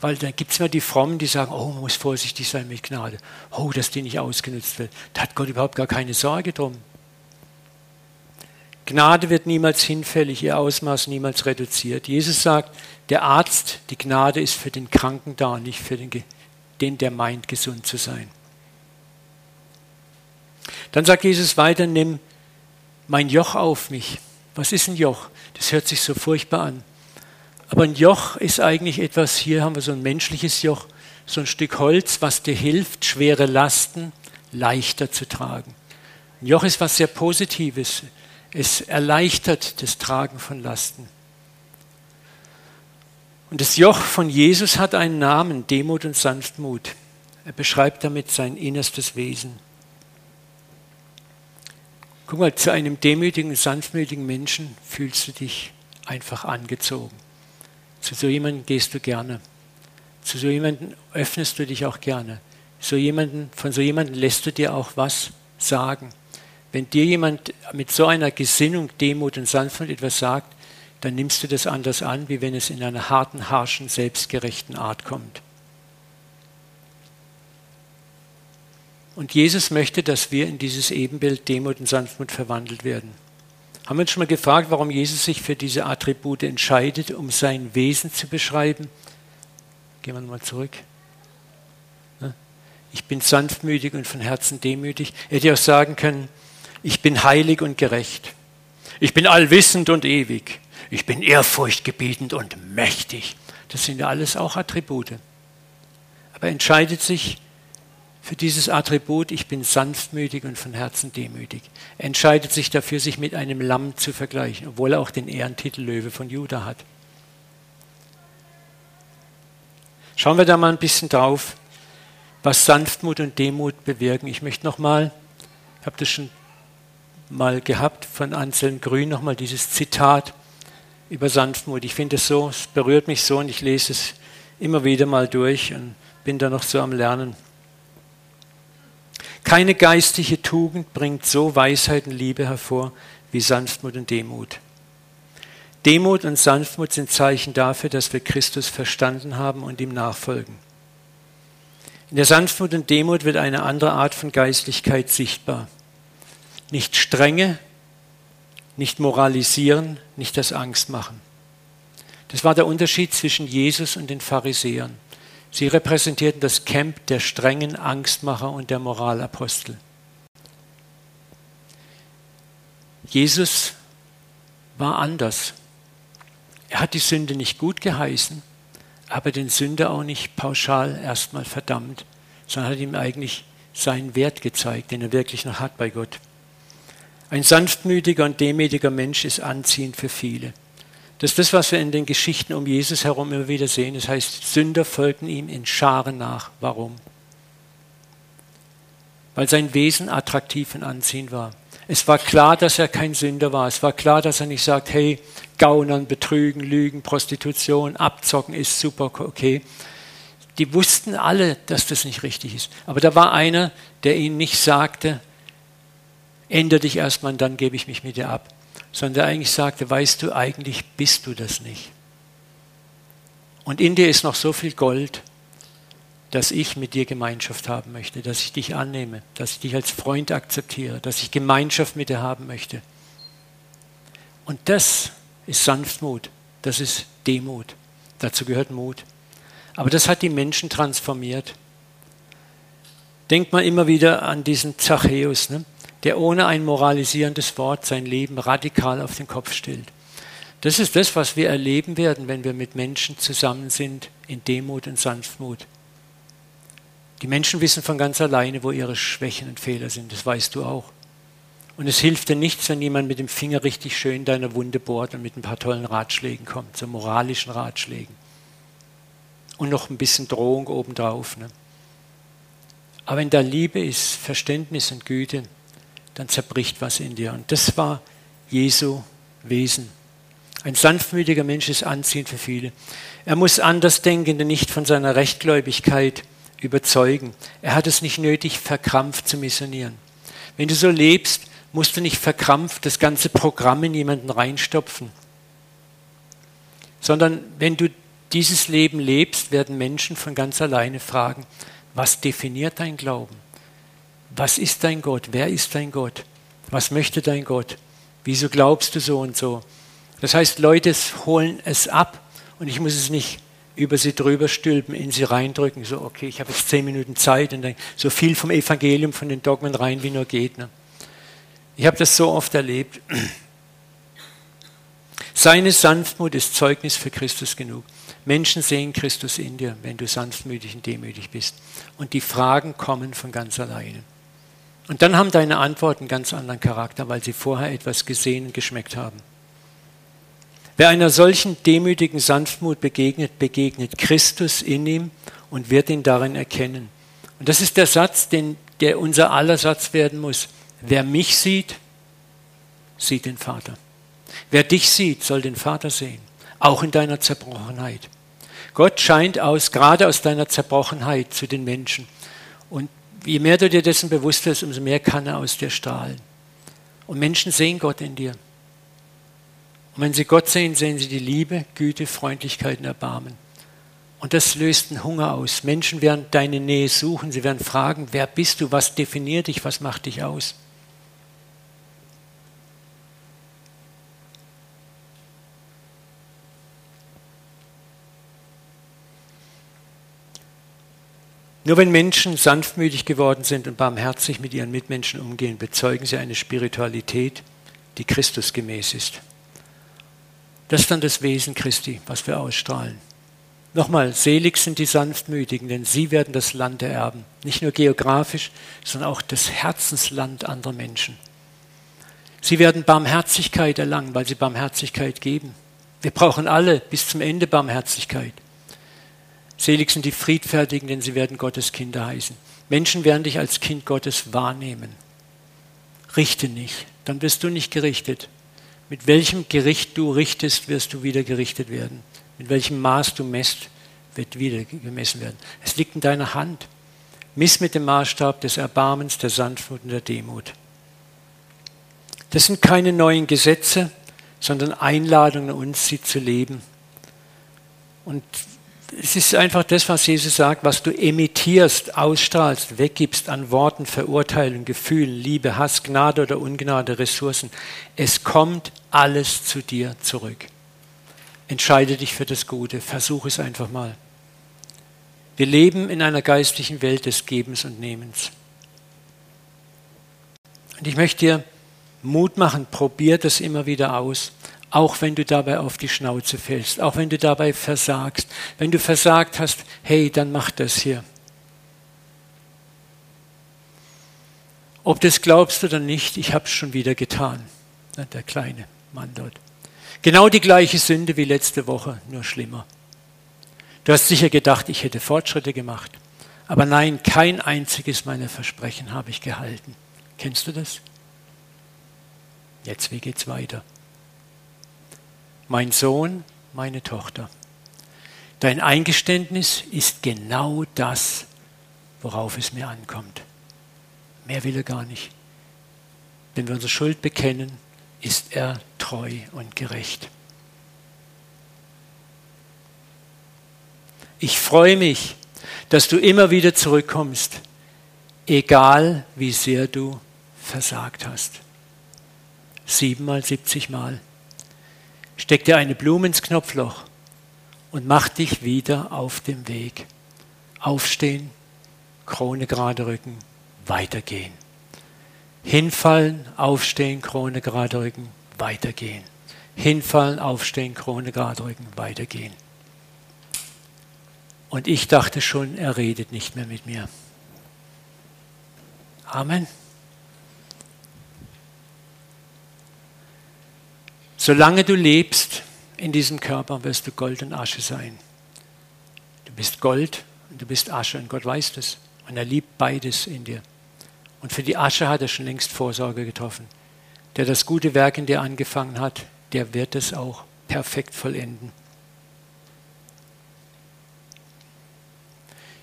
Weil dann gibt es immer die Frommen, die sagen, oh, man muss vorsichtig sein mit Gnade. Oh, dass die nicht ausgenutzt wird. Da hat Gott überhaupt gar keine Sorge drum. Gnade wird niemals hinfällig, ihr Ausmaß niemals reduziert. Jesus sagt, der Arzt, die Gnade ist für den Kranken da, nicht für den, den der meint, gesund zu sein. Dann sagt Jesus weiter, nimm mein Joch auf mich. Was ist ein Joch? Das hört sich so furchtbar an. Aber ein Joch ist eigentlich etwas, hier haben wir so ein menschliches Joch, so ein Stück Holz, was dir hilft, schwere Lasten leichter zu tragen. Ein Joch ist was sehr Positives. Es erleichtert das Tragen von Lasten. Und das Joch von Jesus hat einen Namen, Demut und Sanftmut. Er beschreibt damit sein innerstes Wesen. Guck mal, zu einem demütigen, sanftmütigen Menschen fühlst du dich einfach angezogen. Zu so jemandem gehst du gerne. Zu so jemandem öffnest du dich auch gerne. So jemanden, von so jemandem lässt du dir auch was sagen. Wenn dir jemand mit so einer Gesinnung, Demut und Sanftmut etwas sagt, dann nimmst du das anders an, wie wenn es in einer harten, harschen, selbstgerechten Art kommt. Und Jesus möchte, dass wir in dieses Ebenbild Demut und Sanftmut verwandelt werden. Haben wir uns schon mal gefragt, warum Jesus sich für diese Attribute entscheidet, um sein Wesen zu beschreiben? Gehen wir nochmal zurück. Ne? Ich bin sanftmütig und von Herzen demütig. Er hätte auch sagen können, ich bin heilig und gerecht. Ich bin allwissend und ewig. Ich bin ehrfurchtgebietend und mächtig. Das sind ja alles auch Attribute. Aber er entscheidet sich für dieses Attribut, ich bin sanftmütig und von Herzen demütig. Entscheidet sich dafür, sich mit einem Lamm zu vergleichen, obwohl er auch den Ehrentitel Löwe von Juda hat. Schauen wir da mal ein bisschen drauf, was Sanftmut und Demut bewirken. Ich möchte nochmal, ich habe das schon mal gehabt von Anselm Grün, nochmal dieses Zitat über Sanftmut. Ich finde es so, es berührt mich so und ich lese es immer wieder mal durch und bin da noch so am Lernen. Keine geistliche Tugend bringt so Weisheit und Liebe hervor wie Sanftmut und Demut. Demut und Sanftmut sind Zeichen dafür, dass wir Christus verstanden haben und ihm nachfolgen. In der Sanftmut und Demut wird eine andere Art von Geistlichkeit sichtbar. Nicht strenge, Nicht moralisieren, nicht das Angst machen. Das war der Unterschied zwischen Jesus und den Pharisäern. Sie repräsentierten das Camp der strengen Angstmacher und der Moralapostel. Jesus war anders. Er hat die Sünde nicht gut geheißen, aber den Sünder auch nicht pauschal erstmal verdammt, sondern hat ihm eigentlich seinen Wert gezeigt, den er wirklich noch hat bei Gott. Ein sanftmütiger und demütiger Mensch ist anziehend für viele. Das ist das, was wir in den Geschichten um Jesus herum immer wieder sehen. Das heißt, Sünder folgten ihm in Scharen nach. Warum? Weil sein Wesen attraktiv und anziehend war. Es war klar, dass er kein Sünder war. Es war klar, dass er nicht sagt, hey, Gaunern, Betrügen, Lügen, Prostitution, Abzocken ist super okay. Die wussten alle, dass das nicht richtig ist. Aber da war einer, der ihnen nicht sagte, ändere dich erstmal und dann gebe ich mich mit dir ab. Sondern der eigentlich sagte, weißt du, eigentlich bist du das nicht. Und in dir ist noch so viel Gold, dass ich mit dir Gemeinschaft haben möchte, dass ich dich annehme, dass ich dich als Freund akzeptiere, dass ich Gemeinschaft mit dir haben möchte. Und das ist Sanftmut, das ist Demut. Dazu gehört Mut. Aber das hat die Menschen transformiert. Denkt mal immer wieder an diesen Zachäus, ne? Der ohne ein moralisierendes Wort sein Leben radikal auf den Kopf stellt. Das ist das, was wir erleben werden, wenn wir mit Menschen zusammen sind in Demut und Sanftmut. Die Menschen wissen von ganz alleine, wo ihre Schwächen und Fehler sind. Das weißt du auch. Und es hilft dir nichts, wenn jemand mit dem Finger richtig schön deine Wunde bohrt und mit ein paar tollen Ratschlägen kommt, so moralischen Ratschlägen. Und noch ein bisschen Drohung obendrauf. Ne? Aber wenn da Liebe ist, Verständnis und Güte, dann zerbricht was in dir. Und das war Jesu Wesen. Ein sanftmütiger Mensch ist anziehend für viele. Er muss Andersdenkende nicht von seiner Rechtgläubigkeit überzeugen. Er hat es nicht nötig, verkrampft zu missionieren. Wenn du so lebst, musst du nicht verkrampft das ganze Programm in jemanden reinstopfen. Sondern wenn du dieses Leben lebst, werden Menschen von ganz alleine fragen, was definiert dein Glauben? Was ist dein Gott? Wer ist dein Gott? Was möchte dein Gott? Wieso glaubst du so und so? Das heißt, Leute holen es ab und ich muss es nicht über sie drüber stülpen, in sie reindrücken, so, okay, ich habe jetzt zehn Minuten Zeit und dann so viel vom Evangelium, von den Dogmen rein, wie nur geht. Ne? Ich habe das so oft erlebt. Seine Sanftmut ist Zeugnis für Christus genug. Menschen sehen Christus in dir, wenn du sanftmütig und demütig bist. Und die Fragen kommen von ganz alleine. Und dann haben deine Antworten ganz anderen Charakter, weil sie vorher etwas gesehen und geschmeckt haben. Wer einer solchen demütigen Sanftmut begegnet, begegnet Christus in ihm und wird ihn darin erkennen. Und das ist der Satz, den, der unser aller Satz werden muss. Wer mich sieht, sieht den Vater. Wer dich sieht, soll den Vater sehen, auch in deiner Zerbrochenheit. Gott scheint aus, gerade aus deiner Zerbrochenheit zu den Menschen. Und je mehr du dir dessen bewusst wirst, umso mehr kann er aus dir strahlen. Und Menschen sehen Gott in dir. Und wenn sie Gott sehen, sehen sie die Liebe, Güte, Freundlichkeit und Erbarmen. Und das löst einen Hunger aus. Menschen werden deine Nähe suchen, sie werden fragen, wer bist du, was definiert dich, was macht dich aus? Nur wenn Menschen sanftmütig geworden sind und barmherzig mit ihren Mitmenschen umgehen, bezeugen sie eine Spiritualität, die Christusgemäß ist. Das ist dann das Wesen Christi, was wir ausstrahlen. Nochmal, selig sind die Sanftmütigen, denn sie werden das Land ererben. Nicht nur geografisch, sondern auch das Herzensland anderer Menschen. Sie werden Barmherzigkeit erlangen, weil sie Barmherzigkeit geben. Wir brauchen alle bis zum Ende Barmherzigkeit. Selig sind die Friedfertigen, denn sie werden Gottes Kinder heißen. Menschen werden dich als Kind Gottes wahrnehmen. Richte nicht, dann wirst du nicht gerichtet. Mit welchem Gericht du richtest, wirst du wieder gerichtet werden. Mit welchem Maß du messt, wird wieder gemessen werden. Es liegt in deiner Hand. Miss mit dem Maßstab des Erbarmens, der Sanftmut und der Demut. Das sind keine neuen Gesetze, sondern Einladungen an uns, sie zu leben. Und es ist einfach das, was Jesus sagt, was du emittierst, ausstrahlst, weggibst an Worten, Verurteilung, Gefühlen, Liebe, Hass, Gnade oder Ungnade, Ressourcen. Es kommt alles zu dir zurück. Entscheide dich für das Gute, versuche es einfach mal. Wir leben in einer geistlichen Welt des Gebens und Nehmens. Und ich möchte dir Mut machen, probier das immer wieder aus auch wenn du dabei auf die Schnauze fällst, auch wenn du dabei versagst. Wenn du versagt hast, hey, dann mach das hier. Ob du es glaubst oder nicht, ich habe es schon wieder getan. Der kleine Mann dort. Genau die gleiche Sünde wie letzte Woche, nur schlimmer. Du hast sicher gedacht, ich hätte Fortschritte gemacht. Aber nein, kein einziges meiner Versprechen habe ich gehalten. Kennst du das? Jetzt, wie geht's weiter? Mein Sohn, meine Tochter. Dein Eingeständnis ist genau das, worauf es mir ankommt. Mehr will er gar nicht. Wenn wir unsere Schuld bekennen, ist er treu und gerecht. Ich freue mich, dass du immer wieder zurückkommst, egal wie sehr du versagt hast. Siebenmal, siebzig Mal steck dir eine Blume ins Knopfloch und mach dich wieder auf dem Weg. Aufstehen, Krone gerade rücken, weitergehen. Hinfallen, aufstehen, Krone gerade rücken, weitergehen. Hinfallen, aufstehen, Krone gerade rücken, weitergehen. Und ich dachte schon, er redet nicht mehr mit mir. Amen. Solange du lebst in diesem Körper, wirst du Gold und Asche sein. Du bist Gold und du bist Asche und Gott weiß das. Und er liebt beides in dir. Und für die Asche hat er schon längst Vorsorge getroffen. Der das gute Werk in dir angefangen hat, der wird es auch perfekt vollenden.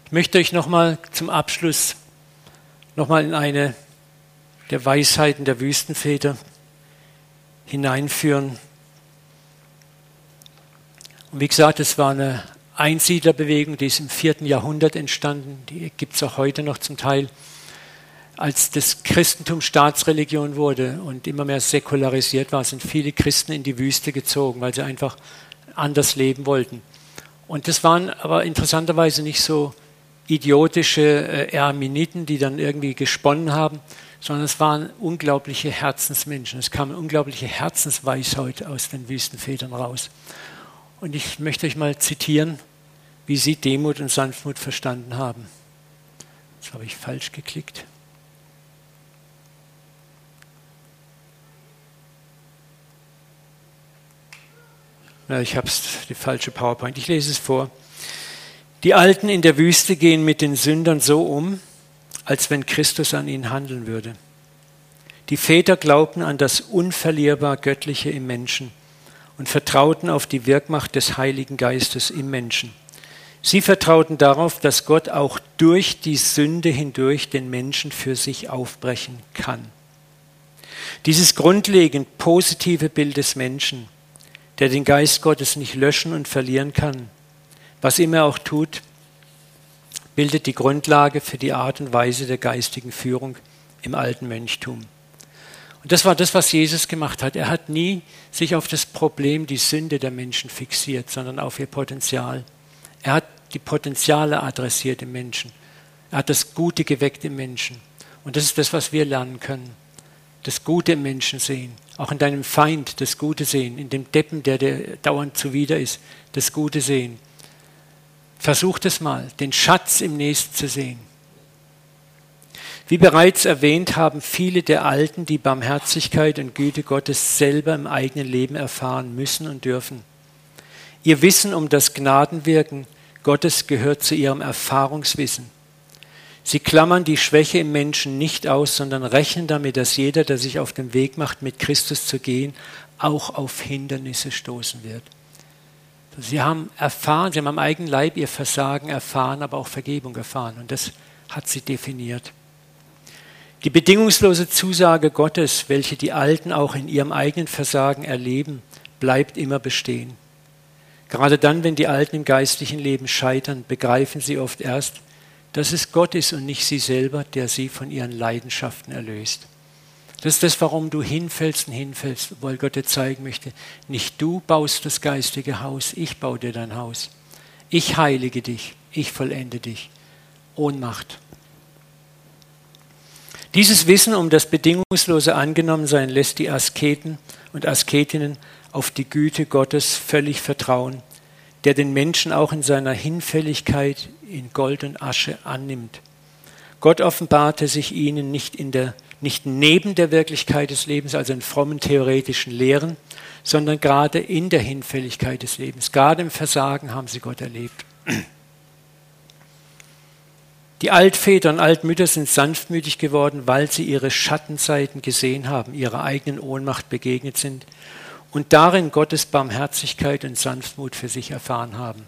Ich möchte euch nochmal zum Abschluss nochmal in eine der Weisheiten der Wüstenväter hineinführen. Und wie gesagt, es war eine Einsiedlerbewegung, die ist im vierten Jahrhundert entstanden, die gibt es auch heute noch zum Teil. Als das Christentum Staatsreligion wurde und immer mehr säkularisiert war, sind viele Christen in die Wüste gezogen, weil sie einfach anders leben wollten. Und das waren aber interessanterweise nicht so idiotische äh, Erminiten, die dann irgendwie gesponnen haben, sondern es waren unglaubliche Herzensmenschen. Es kam eine unglaubliche Herzensweisheit aus den Wüstenvätern raus. Und ich möchte euch mal zitieren, wie sie Demut und Sanftmut verstanden haben. Jetzt habe ich falsch geklickt. Na, ich habe die falsche PowerPoint. Ich lese es vor. Die Alten in der Wüste gehen mit den Sündern so um, als wenn Christus an ihnen handeln würde. Die Väter glaubten an das unverlierbar Göttliche im Menschen und vertrauten auf die Wirkmacht des Heiligen Geistes im Menschen. Sie vertrauten darauf, dass Gott auch durch die Sünde hindurch den Menschen für sich aufbrechen kann. Dieses grundlegend positive Bild des Menschen, der den Geist Gottes nicht löschen und verlieren kann, was immer er auch tut, bildet die Grundlage für die Art und Weise der geistigen Führung im alten Mönchtum. Und das war das, was Jesus gemacht hat. Er hat nie sich auf das Problem, die Sünde der Menschen fixiert, sondern auf ihr Potenzial. Er hat die Potenziale adressiert im Menschen. Er hat das Gute geweckt im Menschen. Und das ist das, was wir lernen können. Das Gute im Menschen sehen. Auch in deinem Feind das Gute sehen. In dem Deppen, der dir dauernd zuwider ist, das Gute sehen. Versucht es mal, den Schatz im Nächsten zu sehen. Wie bereits erwähnt, haben viele der Alten die Barmherzigkeit und Güte Gottes selber im eigenen Leben erfahren müssen und dürfen. Ihr Wissen um das Gnadenwirken Gottes gehört zu ihrem Erfahrungswissen. Sie klammern die Schwäche im Menschen nicht aus, sondern rechnen damit, dass jeder, der sich auf den Weg macht, mit Christus zu gehen, auch auf Hindernisse stoßen wird. Sie haben erfahren, sie haben am eigenen Leib ihr Versagen erfahren, aber auch Vergebung erfahren. Und das hat sie definiert. Die bedingungslose Zusage Gottes, welche die Alten auch in ihrem eigenen Versagen erleben, bleibt immer bestehen. Gerade dann, wenn die Alten im geistlichen Leben scheitern, begreifen sie oft erst, dass es Gott ist und nicht sie selber, der sie von ihren Leidenschaften erlöst. Das ist das, warum du hinfällst und hinfällst, weil Gott dir zeigen möchte, nicht du baust das geistige Haus, ich baue dir dein Haus. Ich heilige dich, ich vollende dich. Ohnmacht. Dieses Wissen um das bedingungslose Angenommensein lässt die Asketen und Asketinnen auf die Güte Gottes völlig vertrauen, der den Menschen auch in seiner Hinfälligkeit in Gold und Asche annimmt. Gott offenbarte sich ihnen nicht, in der, nicht neben der Wirklichkeit des Lebens, also in frommen theoretischen Lehren, sondern gerade in der Hinfälligkeit des Lebens. Gerade im Versagen haben sie Gott erlebt. Die Altväter und Altmütter sind sanftmütig geworden, weil sie ihre Schattenseiten gesehen haben, ihrer eigenen Ohnmacht begegnet sind und darin Gottes Barmherzigkeit und Sanftmut für sich erfahren haben.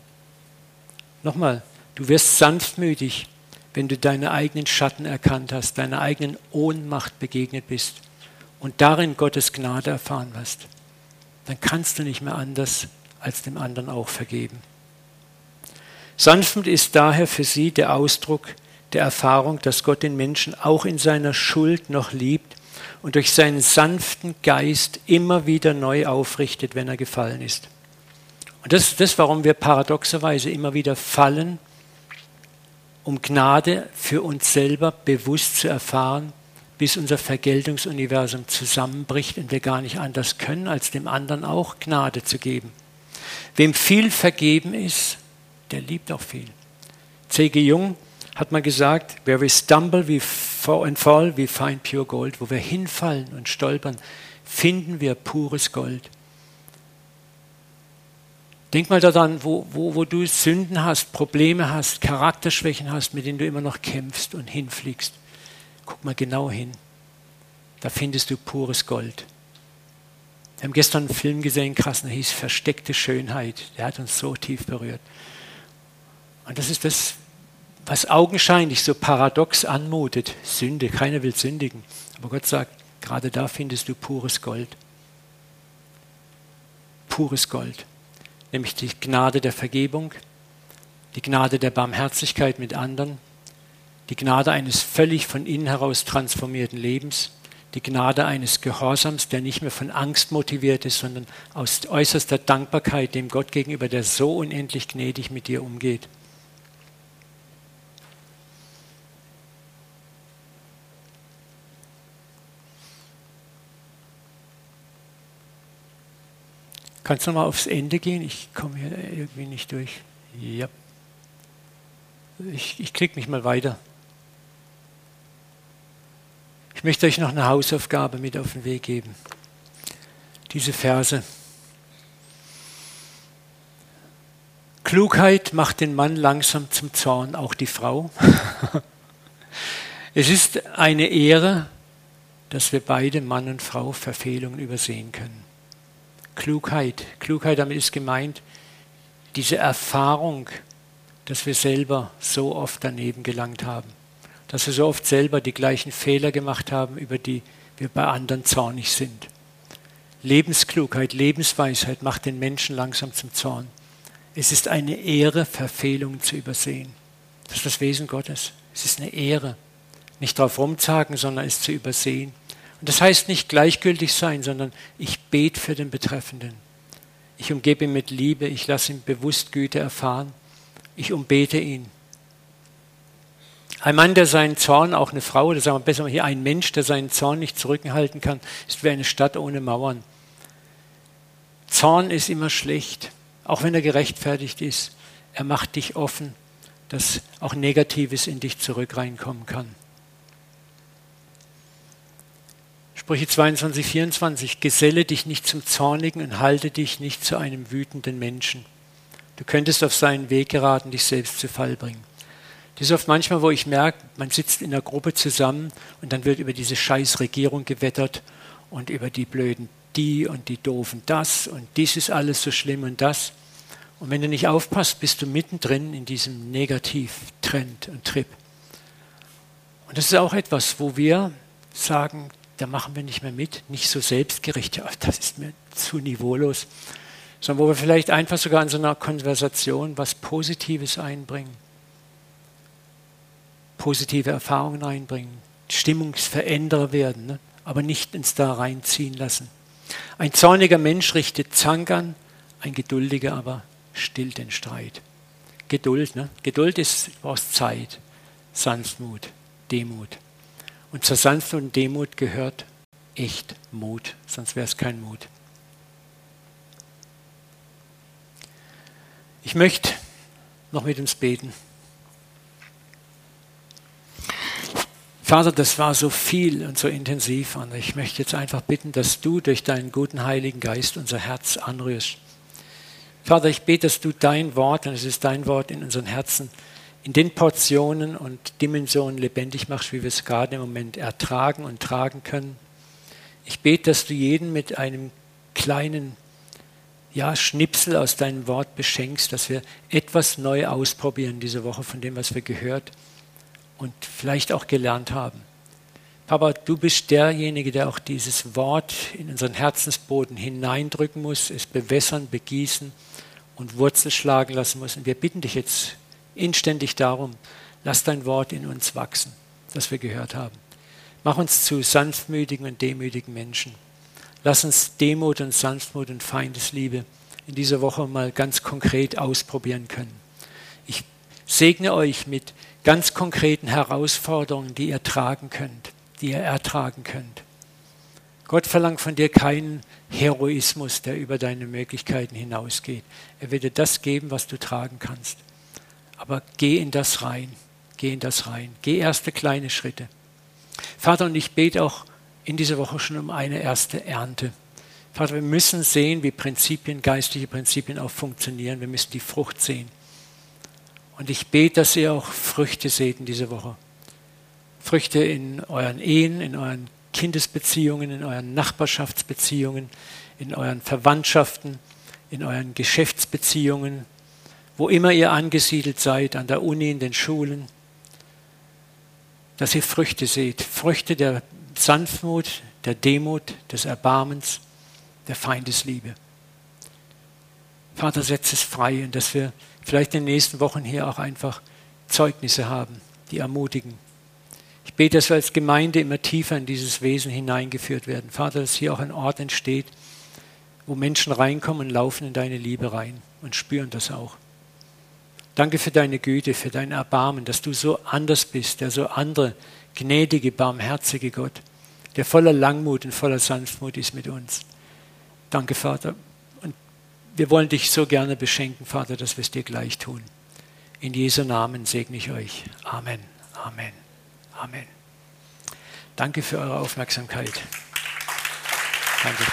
Nochmal, du wirst sanftmütig, wenn du deine eigenen Schatten erkannt hast, deiner eigenen Ohnmacht begegnet bist und darin Gottes Gnade erfahren hast. Dann kannst du nicht mehr anders als dem anderen auch vergeben. Sanftmut ist daher für sie der Ausdruck der Erfahrung, dass Gott den Menschen auch in seiner Schuld noch liebt und durch seinen sanften Geist immer wieder neu aufrichtet, wenn er gefallen ist. Und das ist das, warum wir paradoxerweise immer wieder fallen, um Gnade für uns selber bewusst zu erfahren, bis unser Vergeltungsuniversum zusammenbricht und wir gar nicht anders können, als dem anderen auch Gnade zu geben. Wem viel vergeben ist, der liebt auch viel. C.G. Jung hat mal gesagt, where we stumble we and fall, we find pure gold. Wo wir hinfallen und stolpern, finden wir pures Gold. Denk mal daran, wo, wo, wo du Sünden hast, Probleme hast, Charakterschwächen hast, mit denen du immer noch kämpfst und hinfliegst. Guck mal genau hin. Da findest du pures Gold. Wir haben gestern einen Film gesehen, krass, der hieß Versteckte Schönheit. Der hat uns so tief berührt. Und das ist das, was augenscheinlich so paradox anmutet. Sünde, keiner will sündigen. Aber Gott sagt, gerade da findest du pures Gold. Pures Gold. Nämlich die Gnade der Vergebung, die Gnade der Barmherzigkeit mit anderen, die Gnade eines völlig von innen heraus transformierten Lebens, die Gnade eines Gehorsams, der nicht mehr von Angst motiviert ist, sondern aus äußerster Dankbarkeit dem Gott gegenüber, der so unendlich gnädig mit dir umgeht. Kannst du mal aufs Ende gehen? Ich komme hier irgendwie nicht durch. Ja. Ich, ich klicke mich mal weiter. Ich möchte euch noch eine Hausaufgabe mit auf den Weg geben. Diese Verse. Klugheit macht den Mann langsam zum Zorn, auch die Frau. es ist eine Ehre, dass wir beide, Mann und Frau, Verfehlungen übersehen können. Klugheit. Klugheit, damit ist gemeint, diese Erfahrung, dass wir selber so oft daneben gelangt haben, dass wir so oft selber die gleichen Fehler gemacht haben, über die wir bei anderen zornig sind. Lebensklugheit, Lebensweisheit macht den Menschen langsam zum Zorn. Es ist eine Ehre, Verfehlungen zu übersehen. Das ist das Wesen Gottes. Es ist eine Ehre, nicht darauf rumzagen, sondern es zu übersehen. Und das heißt nicht gleichgültig sein, sondern ich bete für den Betreffenden. Ich umgebe ihn mit Liebe, ich lasse ihn bewusst Güte erfahren. Ich umbete ihn. Ein Mann, der seinen Zorn, auch eine Frau, oder sagen wir besser mal hier, ein Mensch, der seinen Zorn nicht zurückhalten kann, ist wie eine Stadt ohne Mauern. Zorn ist immer schlecht, auch wenn er gerechtfertigt ist. Er macht dich offen, dass auch Negatives in dich zurück reinkommen kann. Sprüche 22, 24, geselle dich nicht zum Zornigen und halte dich nicht zu einem wütenden Menschen. Du könntest auf seinen Weg geraten, dich selbst zu Fall bringen. Das ist oft manchmal, wo ich merke, man sitzt in einer Gruppe zusammen und dann wird über diese scheiß Regierung gewettert und über die blöden die und die doofen das und dies ist alles so schlimm und das. Und wenn du nicht aufpasst, bist du mittendrin in diesem Negativ-Trend und Trip. Und das ist auch etwas, wo wir sagen, da machen wir nicht mehr mit, nicht so selbstgerecht, ja, das ist mir zu niveaulos, sondern wo wir vielleicht einfach sogar in so einer Konversation was Positives einbringen, positive Erfahrungen einbringen, Stimmungsveränderer werden, ne? aber nicht ins da reinziehen lassen. Ein zorniger Mensch richtet Zank an, ein geduldiger aber stillt den Streit. Geduld, ne? Geduld ist aus Zeit, Sanftmut, Demut. Und zur Sanftmut und Demut gehört echt Mut, sonst wäre es kein Mut. Ich möchte noch mit uns beten. Vater, das war so viel und so intensiv. Und ich möchte jetzt einfach bitten, dass du durch deinen guten Heiligen Geist unser Herz anrührst. Vater, ich bete, dass du dein Wort, und es ist dein Wort in unseren Herzen, in den Portionen und Dimensionen lebendig machst, wie wir es gerade im Moment ertragen und tragen können. Ich bete, dass du jeden mit einem kleinen ja, Schnipsel aus deinem Wort beschenkst, dass wir etwas neu ausprobieren diese Woche von dem, was wir gehört und vielleicht auch gelernt haben. Papa, du bist derjenige, der auch dieses Wort in unseren Herzensboden hineindrücken muss, es bewässern, begießen und Wurzel schlagen lassen muss. Und wir bitten dich jetzt inständig darum, lass dein Wort in uns wachsen, das wir gehört haben. Mach uns zu sanftmütigen und demütigen Menschen. Lass uns Demut und Sanftmut und Feindesliebe in dieser Woche mal ganz konkret ausprobieren können. Ich segne euch mit ganz konkreten Herausforderungen, die ihr tragen könnt, die ihr ertragen könnt. Gott verlangt von dir keinen Heroismus, der über deine Möglichkeiten hinausgeht. Er wird dir das geben, was du tragen kannst. Aber geh in das rein, geh in das rein, geh erste kleine Schritte. Vater, und ich bete auch in dieser Woche schon um eine erste Ernte. Vater, wir müssen sehen, wie Prinzipien, geistliche Prinzipien auch funktionieren. Wir müssen die Frucht sehen. Und ich bete, dass ihr auch Früchte seht in dieser Woche. Früchte in euren Ehen, in euren Kindesbeziehungen, in euren Nachbarschaftsbeziehungen, in euren Verwandtschaften, in euren Geschäftsbeziehungen, wo immer ihr angesiedelt seid, an der Uni, in den Schulen, dass ihr Früchte seht, Früchte der Sanftmut, der Demut, des Erbarmens, der Feindesliebe. Vater, setz es frei und dass wir vielleicht in den nächsten Wochen hier auch einfach Zeugnisse haben, die ermutigen. Ich bete, dass wir als Gemeinde immer tiefer in dieses Wesen hineingeführt werden. Vater, dass hier auch ein Ort entsteht, wo Menschen reinkommen und laufen in deine Liebe rein und spüren das auch. Danke für deine Güte, für dein Erbarmen, dass du so anders bist, der so andere, gnädige, barmherzige Gott, der voller Langmut und voller Sanftmut ist mit uns. Danke, Vater. Wir wollen dich so gerne beschenken, Vater, dass wir es dir gleich tun. In Jesu Namen segne ich euch. Amen. Amen. Amen. Danke für eure Aufmerksamkeit. Danke.